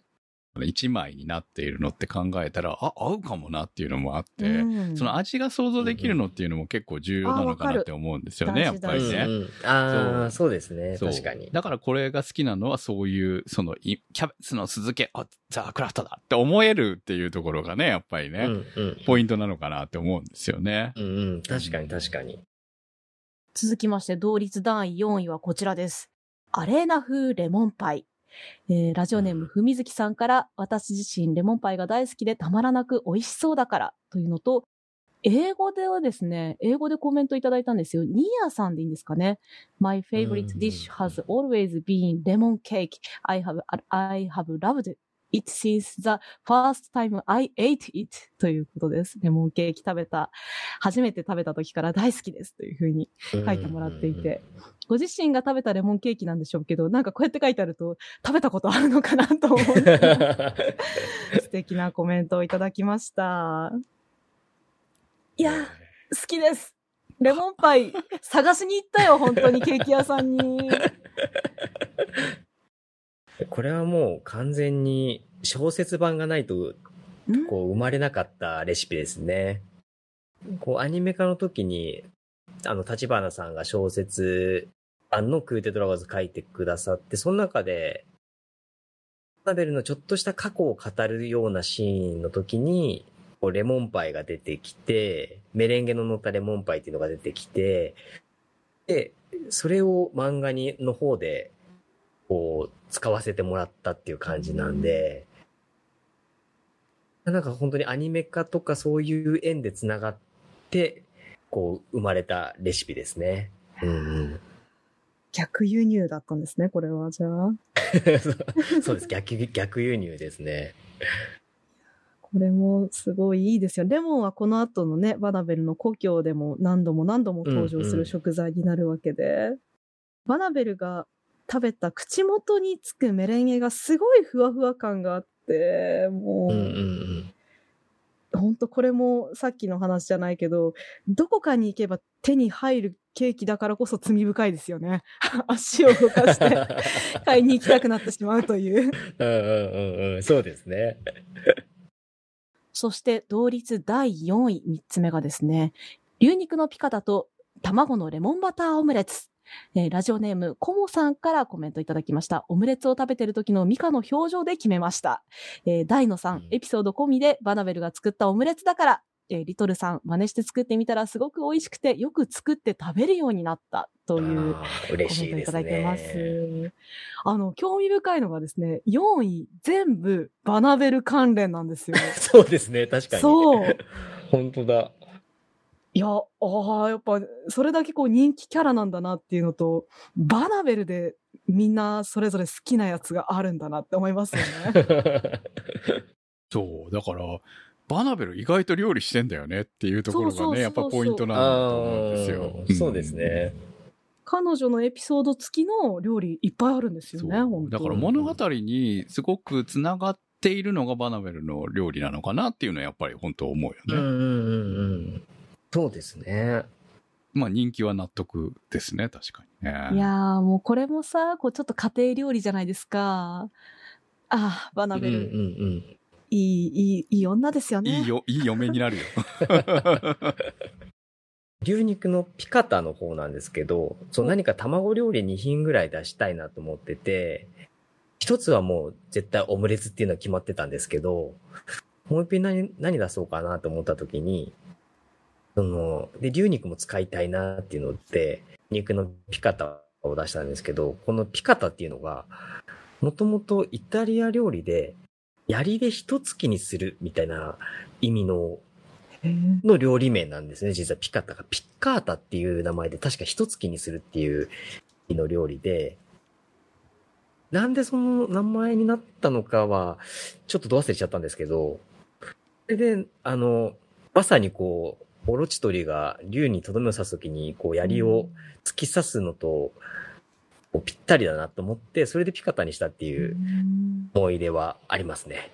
一枚になっているのって考えたら、あ、合うかもなっていうのもあって、うんその味が想像できるのっていうのも結構重要なのかなって思うんですよね、やっぱりね。うんうん、ああ、そそうですね。確かに。だからこれが好きなのはそういう、その、いキャベツの酢漬け、あ、ザークラフトだって思えるっていうところがね、やっぱりね、うんうん。ポイントなのかなって思うんですよね。うんうん。確かに確かに。続きまして、同率第4位はこちらです。アレーナ風レモンパイ。えーラジオネームふみずきさんから、私自身レモンパイが大好きでたまらなく美味しそうだからというのと、英語ではですね、英語でコメントいただいたんですよ。ニーヤさんでいいんですかね。My favorite dish has always been lemon cake. I have, I have loved it since the first time I ate it. ということです。レモンケーキ食べた、初めて食べた時から大好きですというふうに書いてもらっていて、ご自身が食べたレモンケーキなんでしょうけど、なんかこうやって書いてあると、食べたことあるのかなと思う。素敵なコメントをいただきました。いや、好きです。レモンパイ、探しに行ったよ、本当にケーキ屋さんに。これはもう完全に小説版がないとんこう生まれなかったレシピですね。こうアニメ化の時に、あの、立花さんが小説版のクーテドラゴンズ書いてくださって、その中で、アナベルのちょっとした過去を語るようなシーンの時に、こうレモンパイが出てきて、メレンゲの乗ったレモンパイっていうのが出てきて、で、それを漫画に、の方で、こう、使わせてもらったっていう感じなんで、なんか本当にアニメ化とかそういう縁で繋がって、こう、生まれたレシピですね。うんうん。逆輸入だったんですね、これは。じゃあ。そ うそうです。逆、逆輸入ですね。これもすごいいいですよ。レモンはこの後のね、バナベルの故郷でも何度も何度も登場する食材になるわけで、バナベルが食べた口元につくメレンゲがすごいふわふわ感があって、もう、うんうんうん。本当これもさっきの話じゃないけど、どこかに行けば手に入るケーキだからこそ罪深いですよね。足を動かして 買いに行きたくなってしまうという。うんうんうんうん。そうですね。そして同率第4位、3つ目がですね、牛肉のピカタと卵のレモンバターオムレツ。えーラジオネーム、コモさんからコメントいただきました。オムレツを食べてる時のミカの表情で決めました。えー、大野さうんん、エピソード込みでバナベルが作ったオムレツだから、えーリトルさん、真似して作ってみたらすごく美味しくて、よく作って食べるようになった。というあー嬉しいですコメントいただいてますね。。あの、興味深いのがですね、4位、全部バナベル関連なんですよ。そうですね、確かに。そう。本当だ。いや、ああ、やっぱ、それだけこう人気キャラなんだなっていうのと、バナベルでみんなそれぞれ好きなやつがあるんだなって思いますよね。そう、だから、バナベル意外と料理してんだよねっていうところがね、やっぱポイントなんだと思うんですよそうですね。彼女のエピソード付きの料理いっぱいあるんですうん。よね、だから物語にすごくつながっているのがバナベルの料理なのかなっていうのはやっぱり本当思うよね。うんうんうんうん。そうですね。まあ人気は納得ですね、確かにね。いやー、もうこれもさ、こうちょっと家庭料理じゃないですか。ああ、バナベル、うんうんうん。いい、いい、いい女ですよね。いいよ、いい嫁になるよ。牛肉のピカタの方なんですけど、そう何か卵料理2品ぐらい出したいなと思ってて、一つはもう絶対オムレツっていうのは決まってたんですけど、もう一品何何出そうかなと思った時に、その、で、牛肉も使いたいなっていうので、肉のピカタを出したんですけど、このピカタっていうのが、もともとイタリア料理で、槍で一月にするみたいな意味のの料理名なんですね。実はピカタがピッカータっていう名前で確か一月にするっていう意味の料理で、なんでその名前になったのかは、ちょっとど忘れちゃったんですけど、それで、あの、まさにこう、オロチ鳥が竜にとどめを刺すときに、こう、槍を突き刺すのと、ぴったりだなと思って、それでピカタにしたっていう思い出はありますね。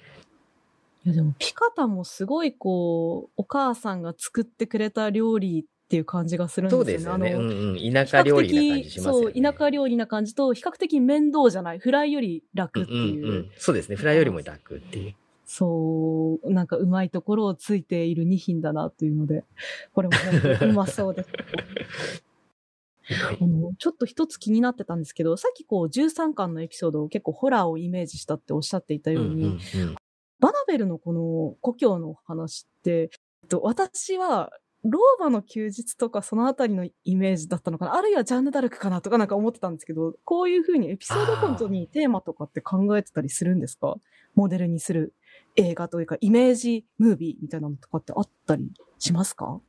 いやでもピカタもすごいこう、お母さんが作ってくれた料理っていう感じがするんですよね。そうですよね。あのうんうん。田舎料理な感じしますよね。そう、田舎料理な感じと、比較的面倒じゃない？フライより楽っていう。うんうんうん。そうですね。フライよりも楽っていう。そう、なんかうまいところをついている2品だなというので、これも本当にうまそうで。す。あの、ちょっと一つ気になってたんですけど、さっきこう13巻のエピソードを結構ホラーをイメージしたっておっしゃっていたように、うんうんうん。バナベルのこの故郷の話って、えっと、私は、ローマの休日とかそのあたりのイメージだったのかなあるいはジャンヌ・ダルクかなとかなんか思ってたんですけど、こういうふうにエピソードごとにテーマとかって考えてたりするんですか？モデルにする映画というか、イメージムービーみたいなのとかってあったりしますか？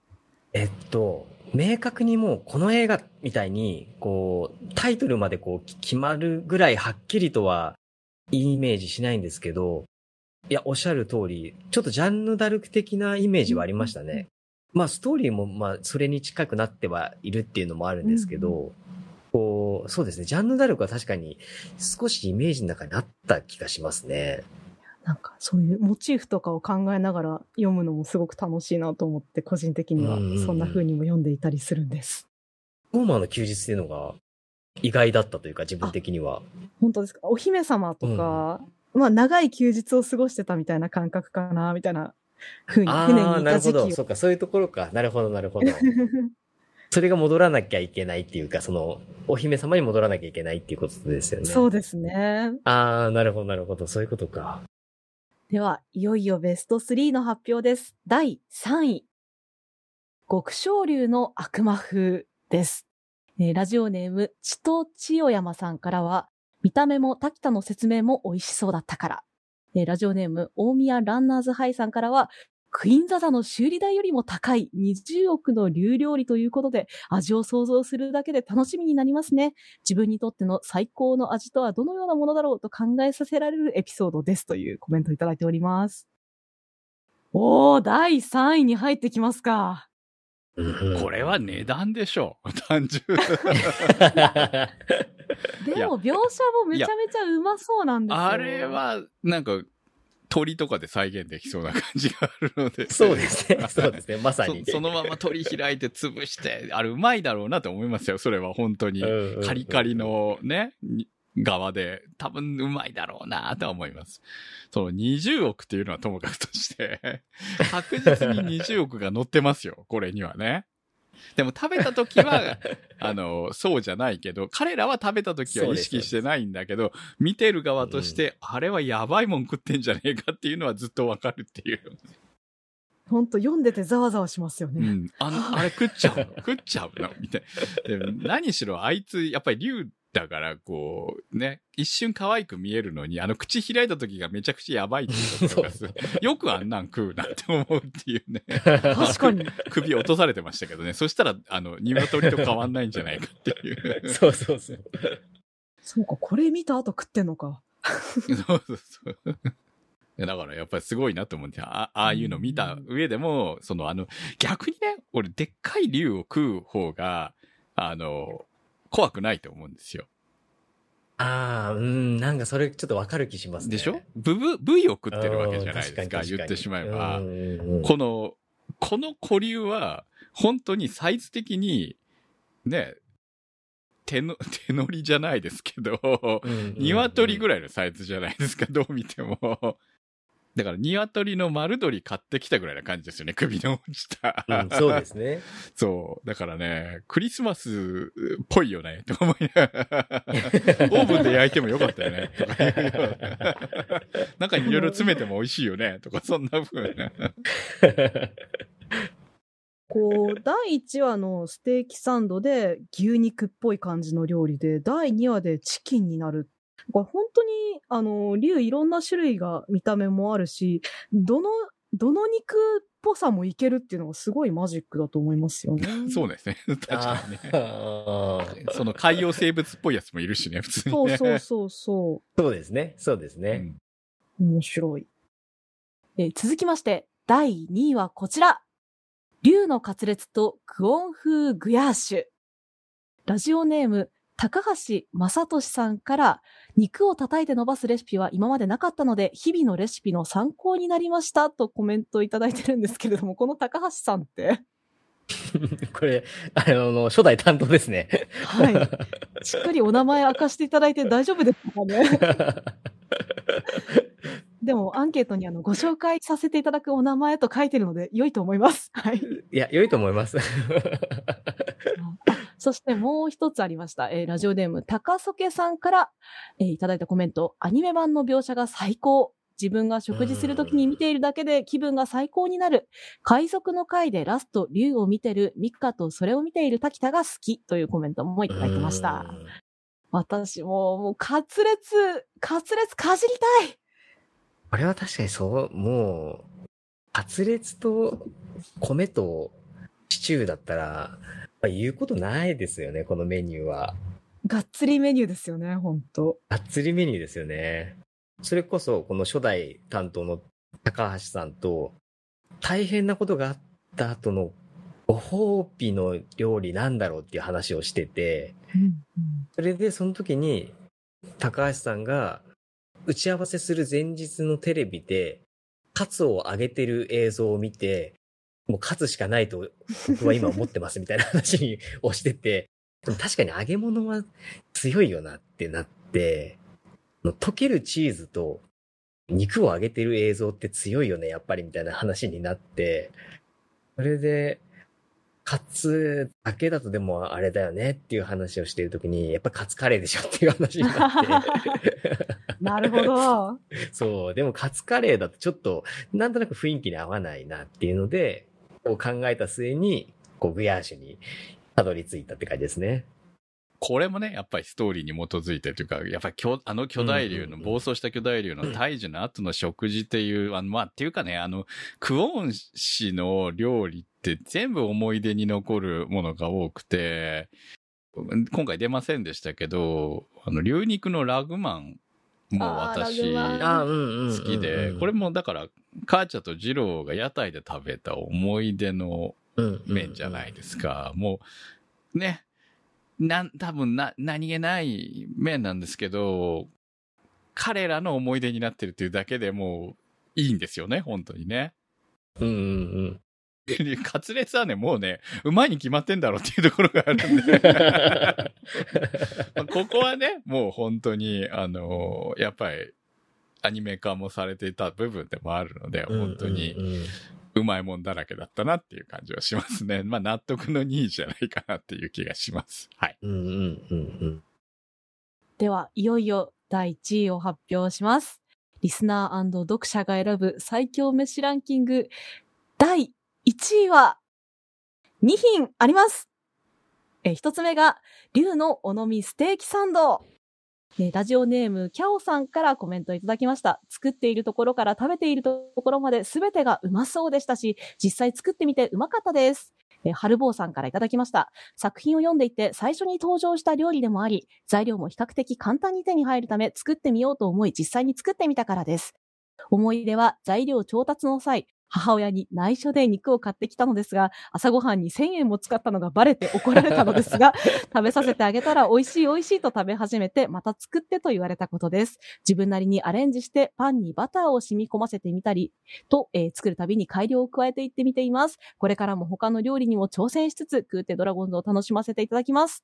えっと、明確にもうこの映画みたいに、こう、タイトルまでこう決まるぐらいはっきりとはイメージしないんですけど、いや、おっしゃる通り、ちょっとジャンヌ・ダルク的なイメージはありましたね。まあ、ストーリーも、まあ、それに近くなってはいるっていうのもあるんですけど、こう、そうですね、ジャンヌ・ダルクは確かに少しイメージの中にあった気がしますね。なんかそういうモチーフとかを考えながら読むのもすごく楽しいなと思って、個人的にはうんうんうんそんな風にも読んでいたりするんです。ローマの休日っていうのが意外だったというか、自分的には。本当ですか？お姫様とか、まあ長い休日を過ごしてたみたいな感覚かな、みたいな風に、あ船にあ、いた時期をなるほど。そうか、そういうところか。なるほど、なるほど。それが戻らなきゃいけないっていうか、その、お姫様に戻らなきゃいけないっていうことですよね。そうですね。ああ、なるほど、なるほど。そういうことか。では、いよいよベスト3の発表です。第3位。極小流の悪魔風です。えーラジオネーム、千と千代山さんからは、見た目も滝田の説明も美味しそうだったから。えーラジオネーム、大宮ランナーズハイさんからは、クイーンザザの修理代よりも高い20億の流料理ということで、味を想像するだけで楽しみになりますね。自分にとっての最高の味とはどのようなものだろうと考えさせられるエピソードですというコメントをいただいております。おー、第3位に入ってきますか。これは値段でしょう。単純。でも描写もめちゃめちゃうまそうなんですよ。あれ、は、なんか、鳥とかで再現できそうな感じがあるので。そうですね。そうですね。まさに。そそのまま鳥開いて潰して、あれうまいだろうなと思いますよ。それは本当に。カリカリのね、に側で、多分うまいだろうなとは思います。その20億っていうのはともかくとして、確実に20億が乗ってますよ。これにはね。でも食べた時は、あの、そうじゃないけど、彼らは食べた時は意識してないんだけど、見てる側として、あれはやばいもん食ってんじゃねえかっていうのはずっとわかるっていう。ほんと読んでてざわざわしますよね。うん。あの、あれ食っちゃうの？食っちゃうの？みたいな。でも何しろあいつ、やっぱり竜だから、こう、ね、一瞬可愛く見えるのに、あの口開いた時がめちゃくちゃやばいっていうとがすよくあんなん食うなって思うっていうね。確かに。首落とされてましたけどね。そしたら、あの、鶏と変わんないんじゃないかっていう。そうそうそう。そうか、これ見た後食ってんのか。そうそうそう。だからやっぱりすごいなと思って、あああいうの見た上でも、そのあの、逆にね、俺でっかい竜を食う方が、あの、怖くないと思うんですよ。ああ、うん、なんかそれちょっとわかる気しますね。でしょ？ブブ、部位を食ってるわけじゃないですか、言ってしまえばこの、この古竜は、本当にサイズ的に、ね、手の、手乗りじゃないですけど、うんうんうん鶏ぐらいのサイズじゃないですか、どう見ても。だから、鶏の丸鶏買ってきたぐらいな感じですよね、首の落ちた。うんそうですね。そう。だからね、クリスマスっぽいよね、とか思いながら、オーブンで焼いてもよかったよね、とかいうような。中にいろいろ詰めても美味しいよね、とか、そんな風な。こう、第1話のステーキサンドで牛肉っぽい感じの料理で、第2話でチキンになる。これ本当に、あの、竜いろんな種類が見た目もあるし、どの、どの肉っぽさもいけるっていうのがすごいマジックだと思いますよね。そうですね。確かにね。その海洋生物っぽいやつもいるしね、普通にそうね。そうそうそそうですね。そうですね。うんう。面白い。えー続きまして、第2位はこちら。竜のカツレツとクオン風グヤーシュ。ラジオネーム、高橋正俊さんから、肉を叩いて伸ばすレシピは今までなかったので、日々のレシピの参考になりましたとコメントいただいてるんですけれども、この高橋さんって、これ、あの、初代担当ですね。はい。しっかりお名前明かしていただいて大丈夫ですかね？でも、アンケートにあの、ご紹介させていただくお名前と書いてるので、良いと思います。はい。いや、良いと思います。そしてもう一つありました。えーラジオネーム、高曽家さんから、えーいただいたコメント。アニメ版の描写が最高。自分が食事するときに見ているだけで気分が最高になる。海賊の回でラスト、竜を見てるミカとそれを見ている滝田が好きというコメントもいただきました。私も、もう、カツレツ、カツレツかじりたいこれは確かにそう、もう、カツレツと米とシチューだったら、まあ言うことないですよね、このメニューは。がっつりメニューですよね、ほんと。がっつりメニューですよね。それこそ、この初代担当の高橋さんと、大変なことがあった後のご褒美の料理なんだろうっていう話をしてて、それでその時に、高橋さんが、打ち合わせする前日のテレビで、カツを揚げてる映像を見て、もうカツしかないと僕は今思ってますみたいな話をしてて、でも確かに揚げ物は強いよなってなって、溶けるチーズと肉を揚げてる映像って強いよね、やっぱりみたいな話になって、それで、カツだけだとでもあれだよねっていう話をしてるときに、やっぱカツカレーでしょっていう話になって。なるほど。そう、でもカツカレーだとちょっと、なんとなく雰囲気に合わないなっていうので、こう考えた末に、こうグヤーシュにたどり着いたって感じですね。これもね、やっぱりストーリーに基づいてというか、やっぱり巨あの巨大竜の、暴走した巨大竜の退治の後の食事っていう、あの、まあ、っていうかね、あの、クオン氏の料理って全部思い出に残るものが多くて、今回出ませんでしたけど、あの、牛肉のラグマンも私、好きで、これもだから、母ちゃんと二郎が屋台で食べた思い出の麺じゃないですか。もう、ね、なん、多分な、何気ない麺なんですけど、彼らの思い出になってるっていうだけでもういいんですよね、本当にね。うんうんうん。カツレツはね、もうね、うまいに決まってんだろうっていうところがあるんで。まあここはね、もう本当に、あのやっぱり、アニメ化もされていた部分でもあるので、本当にうんうんうんうまいもんだらけだったなっていう感じはしますね。まあ納得の2位じゃないかなっていう気がします。はい。うんうんうんうん。では、いよいよ第1位を発表します。リスナー読者が選ぶ最強飯ランキング第1位は2品あります。えー、一つ目が、竜のお飲みステーキサンド。ね、ラジオネーム、キャオさんからコメントいただきました。作っているところから食べているところまで全てがうまそうでしたし、実際作ってみてうまかったです。えー、春坊さんからいただきました。作品を読んでいて最初に登場した料理でもあり、材料も比較的簡単に手に入るため作ってみようと思い実際に作ってみたからです。思い出は材料調達の際、母親に内緒で肉を買ってきたのですが、朝ごはんに1000円も使ったのがバレて怒られたのですが、食べさせてあげたら美味しい美味しいと食べ始めて、また作ってと言われたことです。自分なりにアレンジしてパンにバターを染み込ませてみたり、と、えー作るたびに改良を加えていってみています。これからも他の料理にも挑戦しつつ、クーテドラゴンズを楽しませていただきます。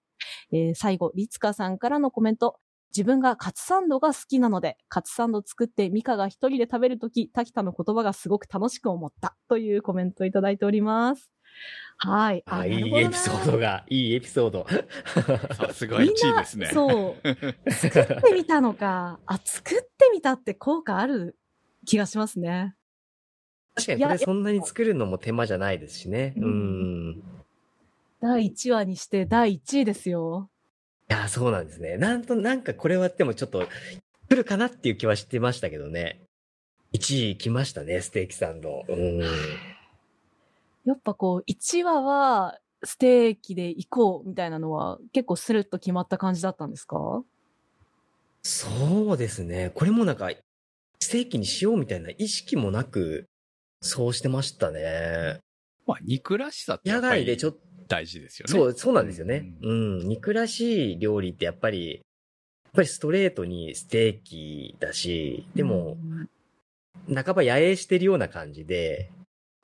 えー最後、リツカさんからのコメント。自分がカツサンドが好きなので、カツサンド作ってミカが一人で食べるとき、滝田の言葉がすごく楽しく思った。というコメントをいただいております。はい。あ、ないいエピソードが、いいエピソード。さすが1位ですね。そう。作ってみたのか。あ、作ってみたって効果ある気がしますね。確かにこれそんなに作るのも手間じゃないですしね。ううん第1話にして第1位ですよ。や、そうなんですね。なんと、なんかこれはでもちょっと、来るかなっていう気はしてましたけどね。1位来ましたね、ステーキサンド。うん。やっぱこう、1話はステーキで行こうみたいなのは結構スルッと決まった感じだったんですか？そうですね。これもなんか、ステーキにしようみたいな意識もなく、そうしてましたね。まあ、肉らしさってや野っぱり外でちょっ大事ですよね。そう、そうなんですよね。ううん。肉らしい料理ってやっぱり、やっぱりストレートにステーキだし、でも、半ば野営してるような感じで、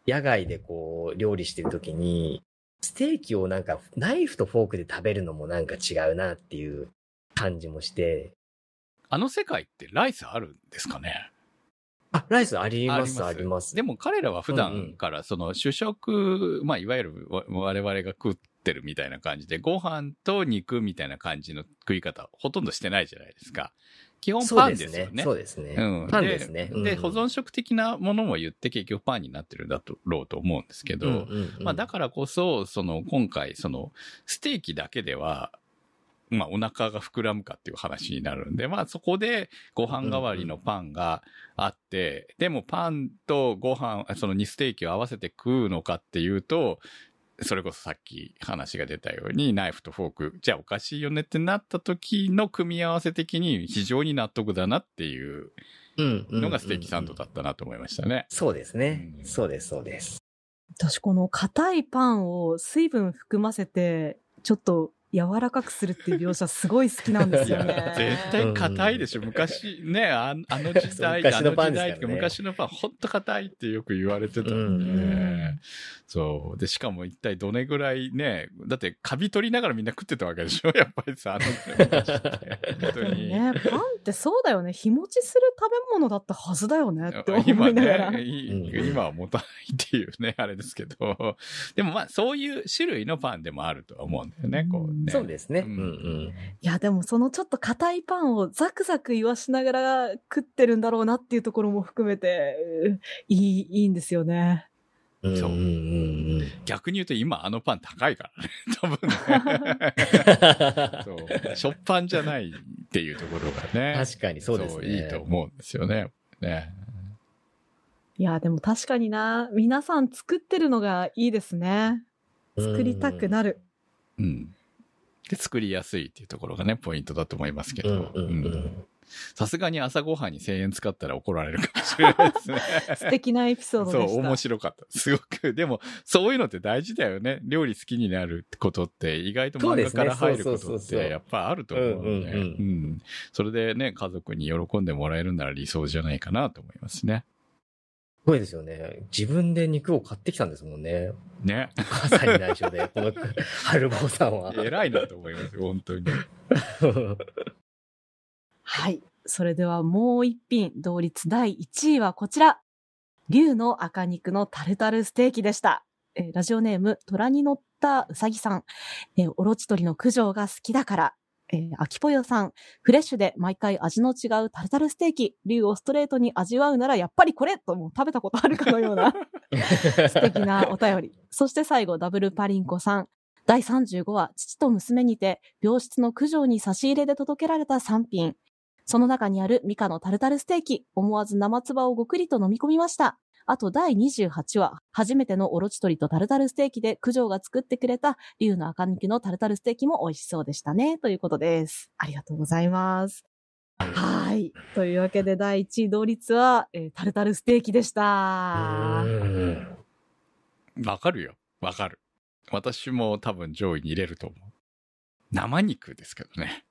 野外でこう、料理してる時に、ステーキをなんか、ナイフとフォークで食べるのもなんか違うなっていう感じもして、あの世界ってライスあるんですかね？あ、ライスあります、あります。でも彼らは普段からその主食、まあいわゆるわ我々が食ってるみたいな感じで、ご飯と肉みたいな感じの食い方ほとんどしてないじゃないですか。基本パンですよね。そうですね。うんパンですね。で、保存食的なものも言って結局パンになってるんだろうと思うんですけど、うんうんうんまあだからこそ、その今回、そのステーキだけでは、まあお腹が膨らむかっていう話になるんで、まあそこでご飯代わりのパンがあって、でもパンとご飯、その2ステーキを合わせて食うのかっていうと、それこそさっき話が出たようにナイフとフォーク、じゃあおかしいよねってなった時の組み合わせ的に非常に納得だなっていううんうんのがステーキサンドだったなと思いましたね。そうですねう。んそうです、そうです。私この硬いパンを水分含ませて、ちょっと柔らかくするっていう描写すごい好きなんですよね。絶対硬いでしょ。昔ね、ああの時代、昔のパンですからねあの時代っていうか昔のパン、ほんと硬いってよく言われてたんで、うんそう。で、しかも一体どれぐらいね、だってカビ取りながらみんな食ってたわけでしょ やっぱりさ、あの昔って。本当に。ね、パンってそうだよね。日持ちする食べ物だったはずだよねって思今いながら。ね、いうん今は持たないっていうね、あれですけど。でもまあ、そういう種類のパンでもあるとは思うんだよね、こうね。そうですね。ううんんうん。いや、でもそのちょっと硬いパンをザクザク言わしながら食ってるんだろうなっていうところも含めて、ういい、いいんですよね。そう逆に言うと今あのパン高いからね。多分ね。そう。食パンじゃないっていうところがね。確かにそうですね。いいと思うんですよね。ね。いや、でも確かにな、皆さん作ってるのがいいですね。作りたくなる。うん。で、作りやすいっていうところがね、ポイントだと思いますけうんど。さすがに朝ごはんに1000円使ったら怒られるかもしれないですね。素敵なエピソードそう、でした。面白かった。すごく。でも、そういうのって大事だよね。料理好きになることって、意外と漫画から入ることって、やっぱあると思うんで。それでね、家族に喜んでもらえるなら理想じゃないかなと思いますね。すごいですよね。自分で肉を買ってきたんですもんね。ね。お母さんに内緒で、この春坊さんは。偉いなと思いますよ、本当に。はい。それではもう一品、同率第1位はこちら。竜の赤肉のタルタルステーキでした。えーラジオネーム、虎に乗ったうさぎさん。えーオロチ鳥の九条が好きだから。えー、秋ぽよさん。フレッシュで毎回味の違うタルタルステーキ。竜をストレートに味わうならやっぱりこれともう食べたことあるかのような 素敵なお便り。そして最後、ダブルパリンコさん。第35話、父と娘にて、病室の九条に差し入れで届けられた3品。その中にあるミカのタルタルステーキ、思わず生唾をごくりと飲み込みました。あと第28話、初めてのオロチ鳥とタルタルステーキで九条が作ってくれた竜の赤肉のタルタルステーキも美味しそうでしたね。ということです。ありがとうございます。はい。というわけで第1位同率は、えータルタルステーキでした。わかるよ。わかる。私も多分上位に入れると思う。生肉ですけどね。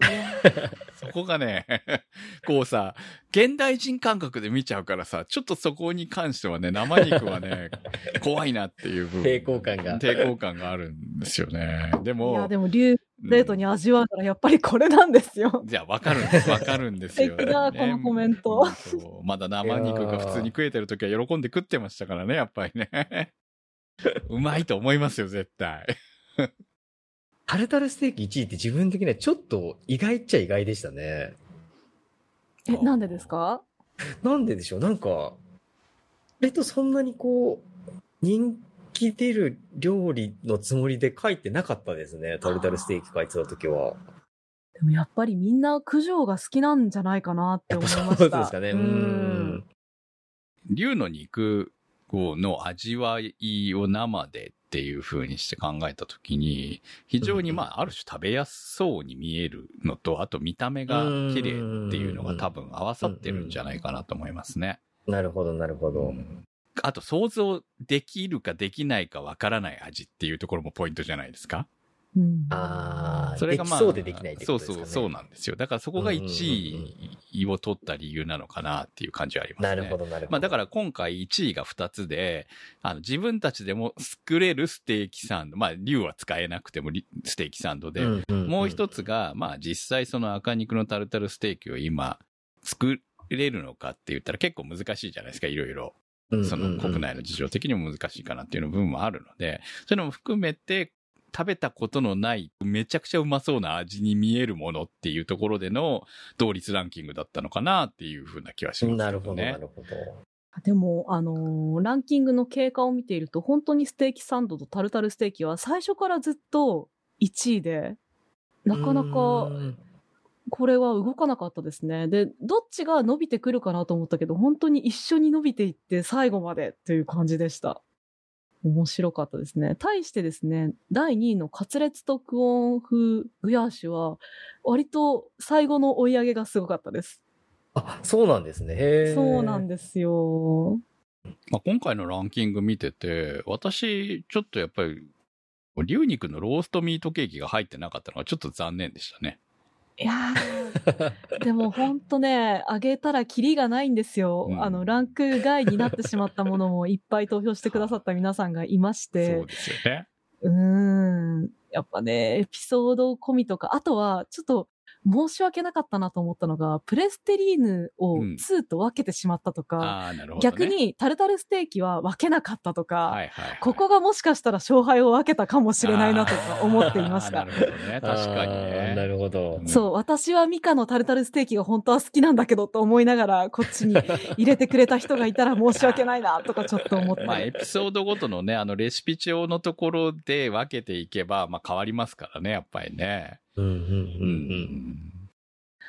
そこがね、こうさ、現代人感覚で見ちゃうからさ、ちょっとそこに関してはね、生肉はね、怖いなっていう部分。抵抗感が抵抗感があるんですよね。でいも、や、でも竜レートに味わうならやっぱりこれなんですよ。じゃあ、わかるんです。わかるんですよ。素敵だこのコメントまだ生肉が普通に食えてる時は喜んで食ってましたからね、やっぱりね。うまいと思いますよ、絶対。タルタルステーキ1位って自分的にはちょっと意外っちゃ意外でしたね。え、なんでですか？なんででしょう？なんか、割とそんなにこう、人気出る料理のつもりで書いてなかったですね。タルタルステーキ書いてた時は。でもやっぱりみんな九条が好きなんじゃないかなって思いぱました。そうですかね。ううんん。竜の肉の味わいを生でっていう風にして考えたときに、非常にまあ、ある種食べやすそうに見えるのと、あと見た目が綺麗っていうのが多分合わさってるんじゃないかなと思いますね。なるほど、なるほど。うんあと想像できるかできないかわからない味っていうところもポイントじゃないですか。うんああ、それがまあ、できそうでできないってことですかね。そうそう、そうなんですよ。だからそこが1位を取った理由なのかなっていう感じはありますね。なるほど、なるほど。まあだから今回1位が2つで、あの自分たちでも作れるステーキサンド、まあ竜は使えなくてもリステーキサンドで、もう一つ。つが、まあ実際その赤肉のタルタルステーキを今作れるのかって言ったら結構難しいじゃないですか、いろいろ。その国内の事情的にも難しいかなっていうの部分もあるので、そういうのも含めて食べたことのないめちゃくちゃうまそうな味に見えるものっていうところでの同率ランキングだったのかなっていうふうな気はしますね。なるほど、なるほど。でも、あのーランキングの経過を見ていると、本当にステーキサンドとタルタルステーキは最初からずっと1位で、なかなうかこれは動かなかったですね。で、どっちが伸びてくるかなと思ったけど、本当に一緒に伸びていって最後までっていう感じでした。面白かったですね。対してですね、第2位のカツレツとクオン風グヤーシュは、割と最後の追い上げがすごかったです。あ、そうなんですね。そうなんですよ。まあ、今回のランキング見てて、私、ちょっとやっぱり、牛肉のローストミートケーキが入ってなかったのがちょっと残念でしたね。いやーでも本当ね、あげたらキリがないんですよ。うんあの、ランク外になってしまったものもいっぱい投票してくださった皆さんがいましてそう、ですよね。うーん。やっぱね、エピソード込みとか、あとは、ちょっと、申し訳なかったなと思ったのが、プレステリーヌをうん2と分けてしまったとか、ああ、なるほど、ね。逆、にタルタルステーキは分けなかったとか、はいはい、はい。ここがもしかしたら勝敗を分けたかもしれないなとか思っていました な。るほどね。確かにあーなね。るほど。うんそう、私はミカのタルタルステーキが本当は好きなんだけどと思いながら、こっちに入れてくれた人がいたら申し訳ないなとかちょっと思ったり。まあ、エピソードごとのね、あの、レシピ帳のところで分けていけば、まあ、変わりますからね、やっぱりね。うんうんう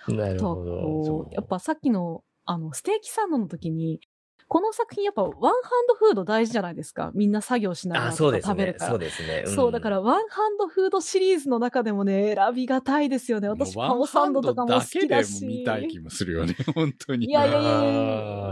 うんうん。なるとほど。やっぱさっきの、あの、ステーキサンドの時に、この作品やっぱワンハンドフード大事じゃないですか。みんな作業しながあ、らとかそうですね。食べるから。そうですね。んそう、だから、ワンハンドフードシリーズの中でもね、選びがたいですよね。私、パオサンドとかも好きだし。もうワンハンドだけでも見たい気もするよね、本当に。いやいやいや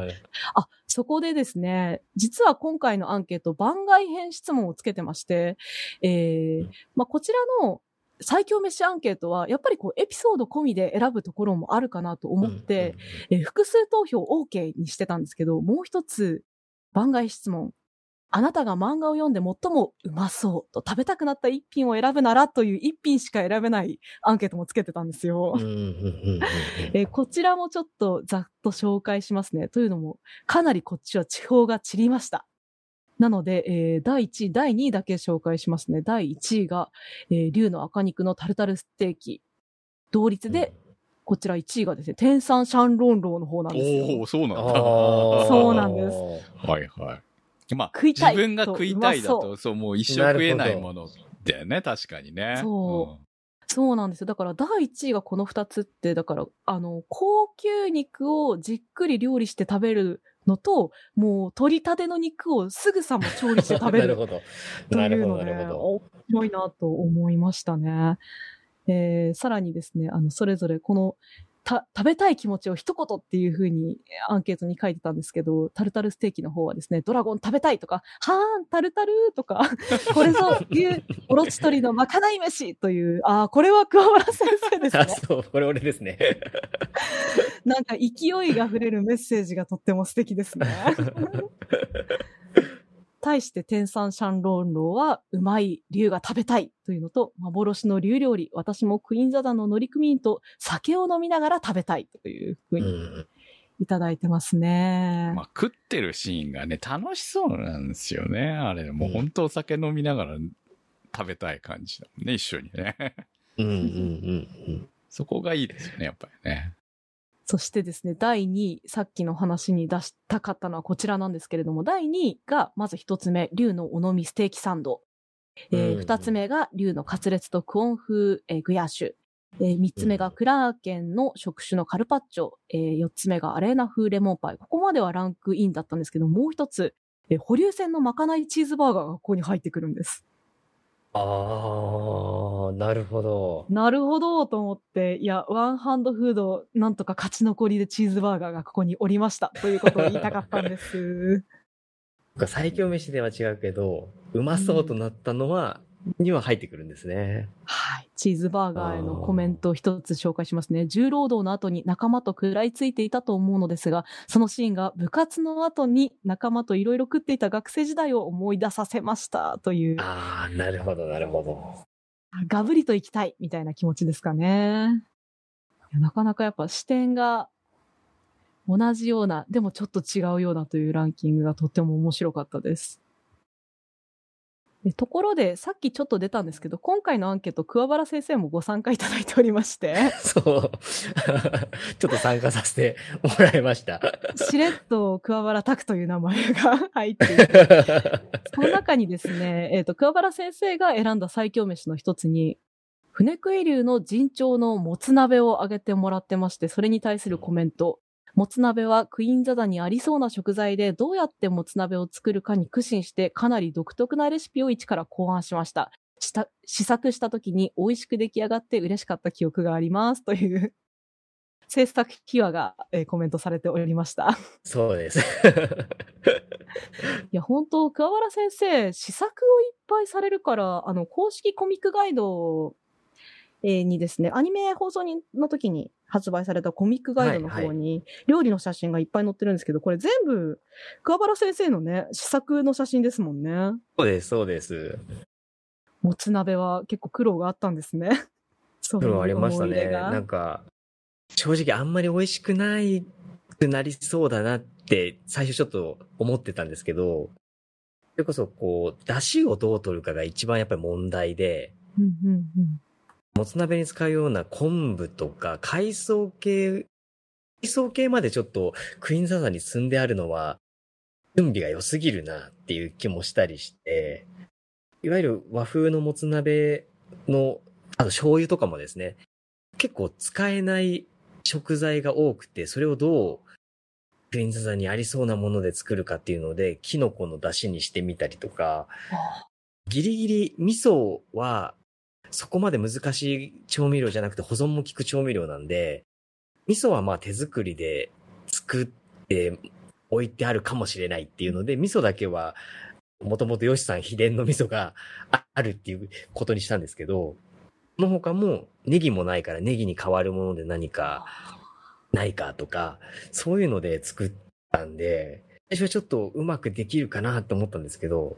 いやあ、そこでですね、実は今回のアンケート番外編質問をつけてまして、えー、まあ、こちらの最強飯アンケートは、やっぱりこうエピソード込みで選ぶところもあるかなと思って、、えー複数投票 OK にしてたんですけど、もう一つ番外質問。あなたが漫画を読んで最もうまそうと食べたくなった一品を選ぶならという一品しか選べないアンケートもつけてたんですよ。こちらもちょっとざっと紹介しますね。というのも、かなりこっちは地方が散りました。なので、えー第1位、第2位だけ紹介しますね。第1位が、えー竜の赤肉のタルタルステーキ。同率で、こちら1位がですね、天山シャンロンローの方なんですよ。おおそうなんだ。そうなんですはいはい。まあ、食いたい自分が食いたいだとそう、もう一生食えないものだよね、確かにね。そうそうなんですよ。だから第1位がこの2つって、だから、あの、高級肉をじっくり料理して食べるのと、もう取り立ての肉をすぐさま調理して食べる なるほど。とないるほど、なるほど。面白いなと思いましたね。えーさらにですね、あの、それぞれこの、た、食べたい気持ちを一言っていう風にアンケートに書いてたんですけど、タルタルステーキの方はですね、ドラゴン食べたいとか、はーん、タルタルとか、これぞ、いう、おろち鳥のまかない飯という、ああ、これは桑原先生です あ、ね。そう、これ俺ですね。なんか勢いが溢れるメッセージがとっても素敵ですね。対して天山シャンロンローは、うまい竜が食べたいというのと、幻の竜料理、私もクイーンザダの乗組員と酒を飲みながら食べたいというふううにんいただいてますね。まあ、食ってるシーンがね、楽しそうなんですよね。あれ、もう本当お酒飲みながら食べたい感じだもんね、一緒にね。うんうんうんうん。そこがいいですよね、やっぱりね。そしてですね、第2位、さっきの話に出したかったのはこちらなんですけれども、第2位がまず一つ目、竜の尾道ステーキサンド。えーうん二つ目が竜のカツレツとクオン風、えーグヤッシュ。えー三つ目がクラーケンの食種のカルパッチョ。えー四つ目がアレーナ風レモンパイ。ここまではランクインだったんですけど、もう一つ、えー保留船のまかないチーズバーガーがここに入ってくるんです。ああ、なるほど。なるほどと思って、いや、ワンハンドフード、なんとか勝ち残りでチーズバーガーがここにおりました。ということを言いたかったんです。最強飯では違うけど、うまそうとなったのは、には入ってくるんですね。はい。チーズバーガーへのコメントを一つ紹介しますね。重労働の後に仲間と食らいついていたと思うのですが、そのシーンが部活の後に仲間といろいろ食っていた学生時代を思い出させましたという、ああ、なるほど、なるほど。ガブリと行きたいみたいな気持ちですかね。なかなかやっぱ視点が同じような、でもちょっと違うようなというランキングがとっても面白かったです。でところで、さっきちょっと出たんですけど、今回のアンケート、桑原先生もご参加いただいておりまして、そう。ちょっと参加させてもらいました。しれっと桑原拓という名前が 入っていて、その中にですね、えっ、と、桑原先生が選んだ最強飯の一つに、船食流の陣長のもつ鍋を挙げてもらってまして、それに対するコメント。もつ鍋はクイーンザダにありそうな食材でどうやってもつ鍋を作るかに苦心してかなり独特なレシピを一から考案しました。した試作した時に美味しく出来上がって嬉しかった記憶があります。という制作秘話が、えーコメントされておりました。そうです。いや、本当桑原先生、試作をいっぱいされるから、あの、公式コミックガイド、えーにですね、アニメ放送にの時に発売されたコミックガイドの方に、料理の写真がいっぱい載ってるんですけど、これ全部、桑原先生のね、試作の写真ですもんね。そうです、そうです。もつ鍋は結構苦労があったんですね。苦労ありましたね。なんか、正直あんまり美味しくないくなりそうだなって、最初ちょっと思ってたんですけど、それこそこう、出汁をどう取るかが一番やっぱり問題で、うんうんうん。もつ鍋に使うような昆布とか海藻系、海藻系までちょっとクイーンザザに積んであるのは、準備が良すぎるなっていう気もしたりして、いわゆる和風のもつ鍋の、あと醤油とかもですね、結構使えない食材が多くて、それをどうクイーンザザにありそうなもので作るかっていうので、キノコの出汁にしてみたりとか、ギリギリ味噌はそこまで難しい調味料じゃなくて保存も効く調味料なんで、味噌はまあ手作りで作って置いてあるかもしれないっていうので、味噌だけはもともとヨシさん秘伝の味噌があるっていうことにしたんですけど、その他もネギもないからネギに代わるもので何かないかとか、そういうので作ったんで、最初はちょっとうまくできるかなと思ったんですけど、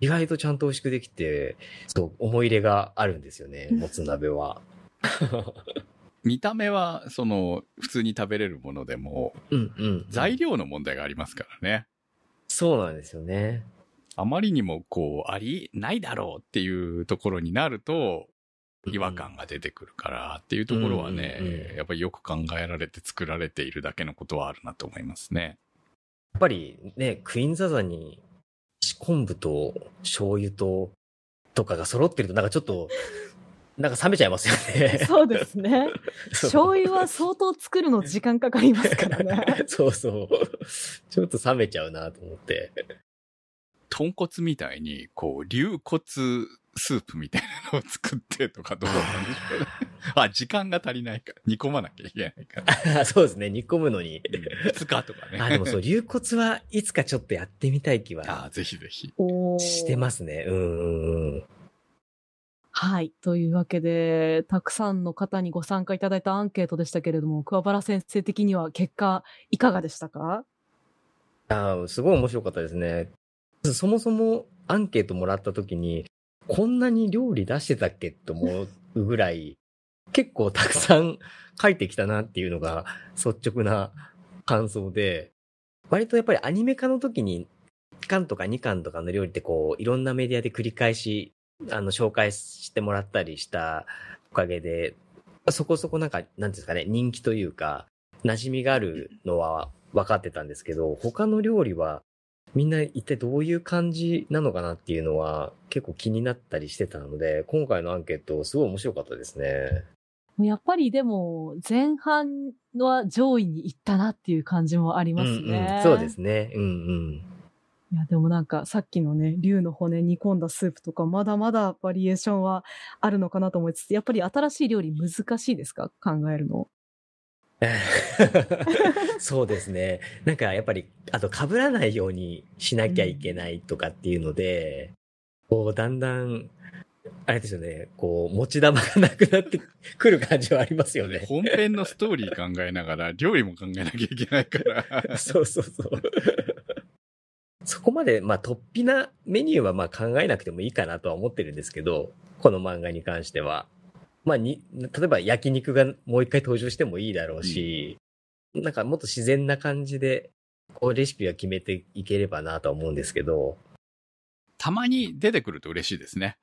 意外とちゃんと美味しくできて、そう、思い入れがあるんですよね、もつ鍋は。見た目は、その、普通に食べれるものでも、うんうん。材料の問題がありますからね。そうなんですよね。あまりにも、こう、あり、ないだろうっていうところになると、違和感が出てくるからっていうところはね、うんうんうんやっぱりよく考えられて作られているだけのことはあるなと思いますね。やっぱりね、クイーンザザに昆布と醤油と、とかが揃ってるとなんかちょっと、なんか冷めちゃいますよね。そうですね。醤油は相当作るの時間かかりますからね。そうそう。ちょっと冷めちゃうなと思って。豚骨みたいに、こう、流骨スープみたいなのを作ってとかどうなんでしょうね。あ、時間が足りないから。煮込まなきゃいけないから。そうですね、煮込むのに。2日とかね。あ、でもそう、流骨はいつかちょっとやってみたい気はあぜひぜひ。してますね。うんうんうん。はい。というわけで、たくさんの方にご参加いただいたアンケートでしたけれども、桑原先生的には結果、いかがでしたか？あーすごい面白かったですね。そもそもアンケートもらった時に、こんなに料理出してたっけ？と思うぐらい、結構たくさん書いてきたなっていうのが率直な感想で、割とやっぱりアニメ化の時に、1巻とか2巻とかの料理ってこう、いろんなメディアで繰り返し、あの、紹介してもらったりしたおかげで、そこそこなんか、なんていうんですかね、人気というか、馴染みがあるのは分かってたんですけど、他の料理はみんな一体どういう感じなのかなっていうのは結構気になったりしてたので、今回のアンケートすごい面白かったですね。やっぱりでも、前半は上位に行ったなっていう感じもありますね。うんうん、そうですね。うんうん。いや、でもなんか、さっきのね、竜の骨煮込んだスープとか、まだまだバリエーションはあるのかなと思いつつ、やっぱり新しい料理難しいですか？考えるの。そうですね。なんかやっぱり、あと被らないようにしなきゃいけないとかっていうので、こう、だんだん、あれですよね、こう、持ち玉がなくなってくる感じはありますよね。本編のストーリー考えながら、料理も考えなきゃいけないから。そうそうそう。そこまで、まあ、突飛なメニューはまあ考えなくてもいいかなとは思ってるんですけど、この漫画に関しては。まあ、に、例えば焼肉がもう一回登場してもいいだろうし、なんかもっと自然な感じで、こうレシピは決めていければなとは思うんですけど、たまに出てくると嬉しいですね。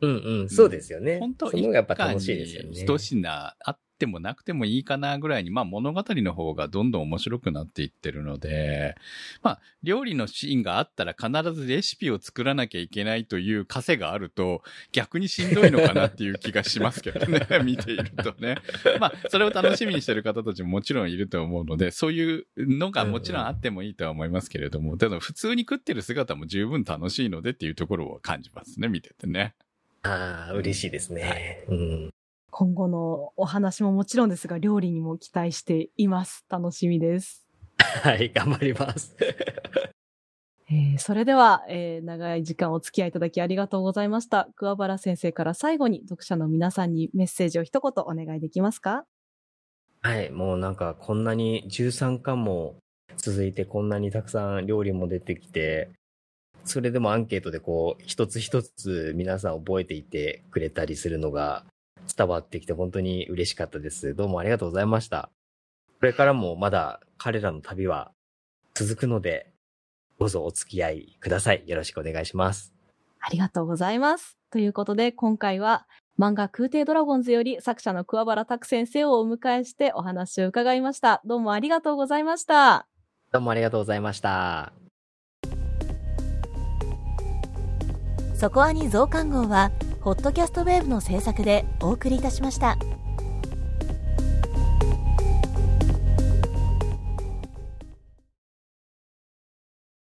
うんうん、そうですよね。本当その方がやっぱ楽しいですよね。一品あってもなくてもいいかなぐらいに、まあ物語の方がどんどん面白くなっていってるので、まあ料理のシーンがあったら必ずレシピを作らなきゃいけないという枷があると逆にしんどいのかなっていう気がしますけどね、見ているとね。まあそれを楽しみにしてる方たちももちろんいると思うので、そういうのがもちろんあってもいいとは思いますけれども、ただ普通に食ってる姿も十分楽しいのでっていうところを感じますね、見ててね。ああ、嬉しいですね。うん。今後のお話ももちろんですが、料理にも期待しています。楽しみです。はい、頑張ります。えーそれでは、えー長い時間お付き合いいただきありがとうございました。桑原先生から最後に読者の皆さんにメッセージを一言お願いできますか？はい、もうなんかこんなに13巻も続いてこんなにたくさん料理も出てきて、それでもアンケートでこう一つ一つ皆さん覚えていてくれたりするのが伝わってきて本当に嬉しかったです。どうもありがとうございました。これからもまだ彼らの旅は続くので、どうぞお付き合いください。よろしくお願いします。ありがとうございます。ということで、今回は漫画空挺ドラゴンズより作者の桑原拓先生をお迎えしてお話を伺いました。どうもありがとうございました。どうもありがとうございました。そこアニ増刊号は、ホットキャストウェーブの制作でお送りいたしました。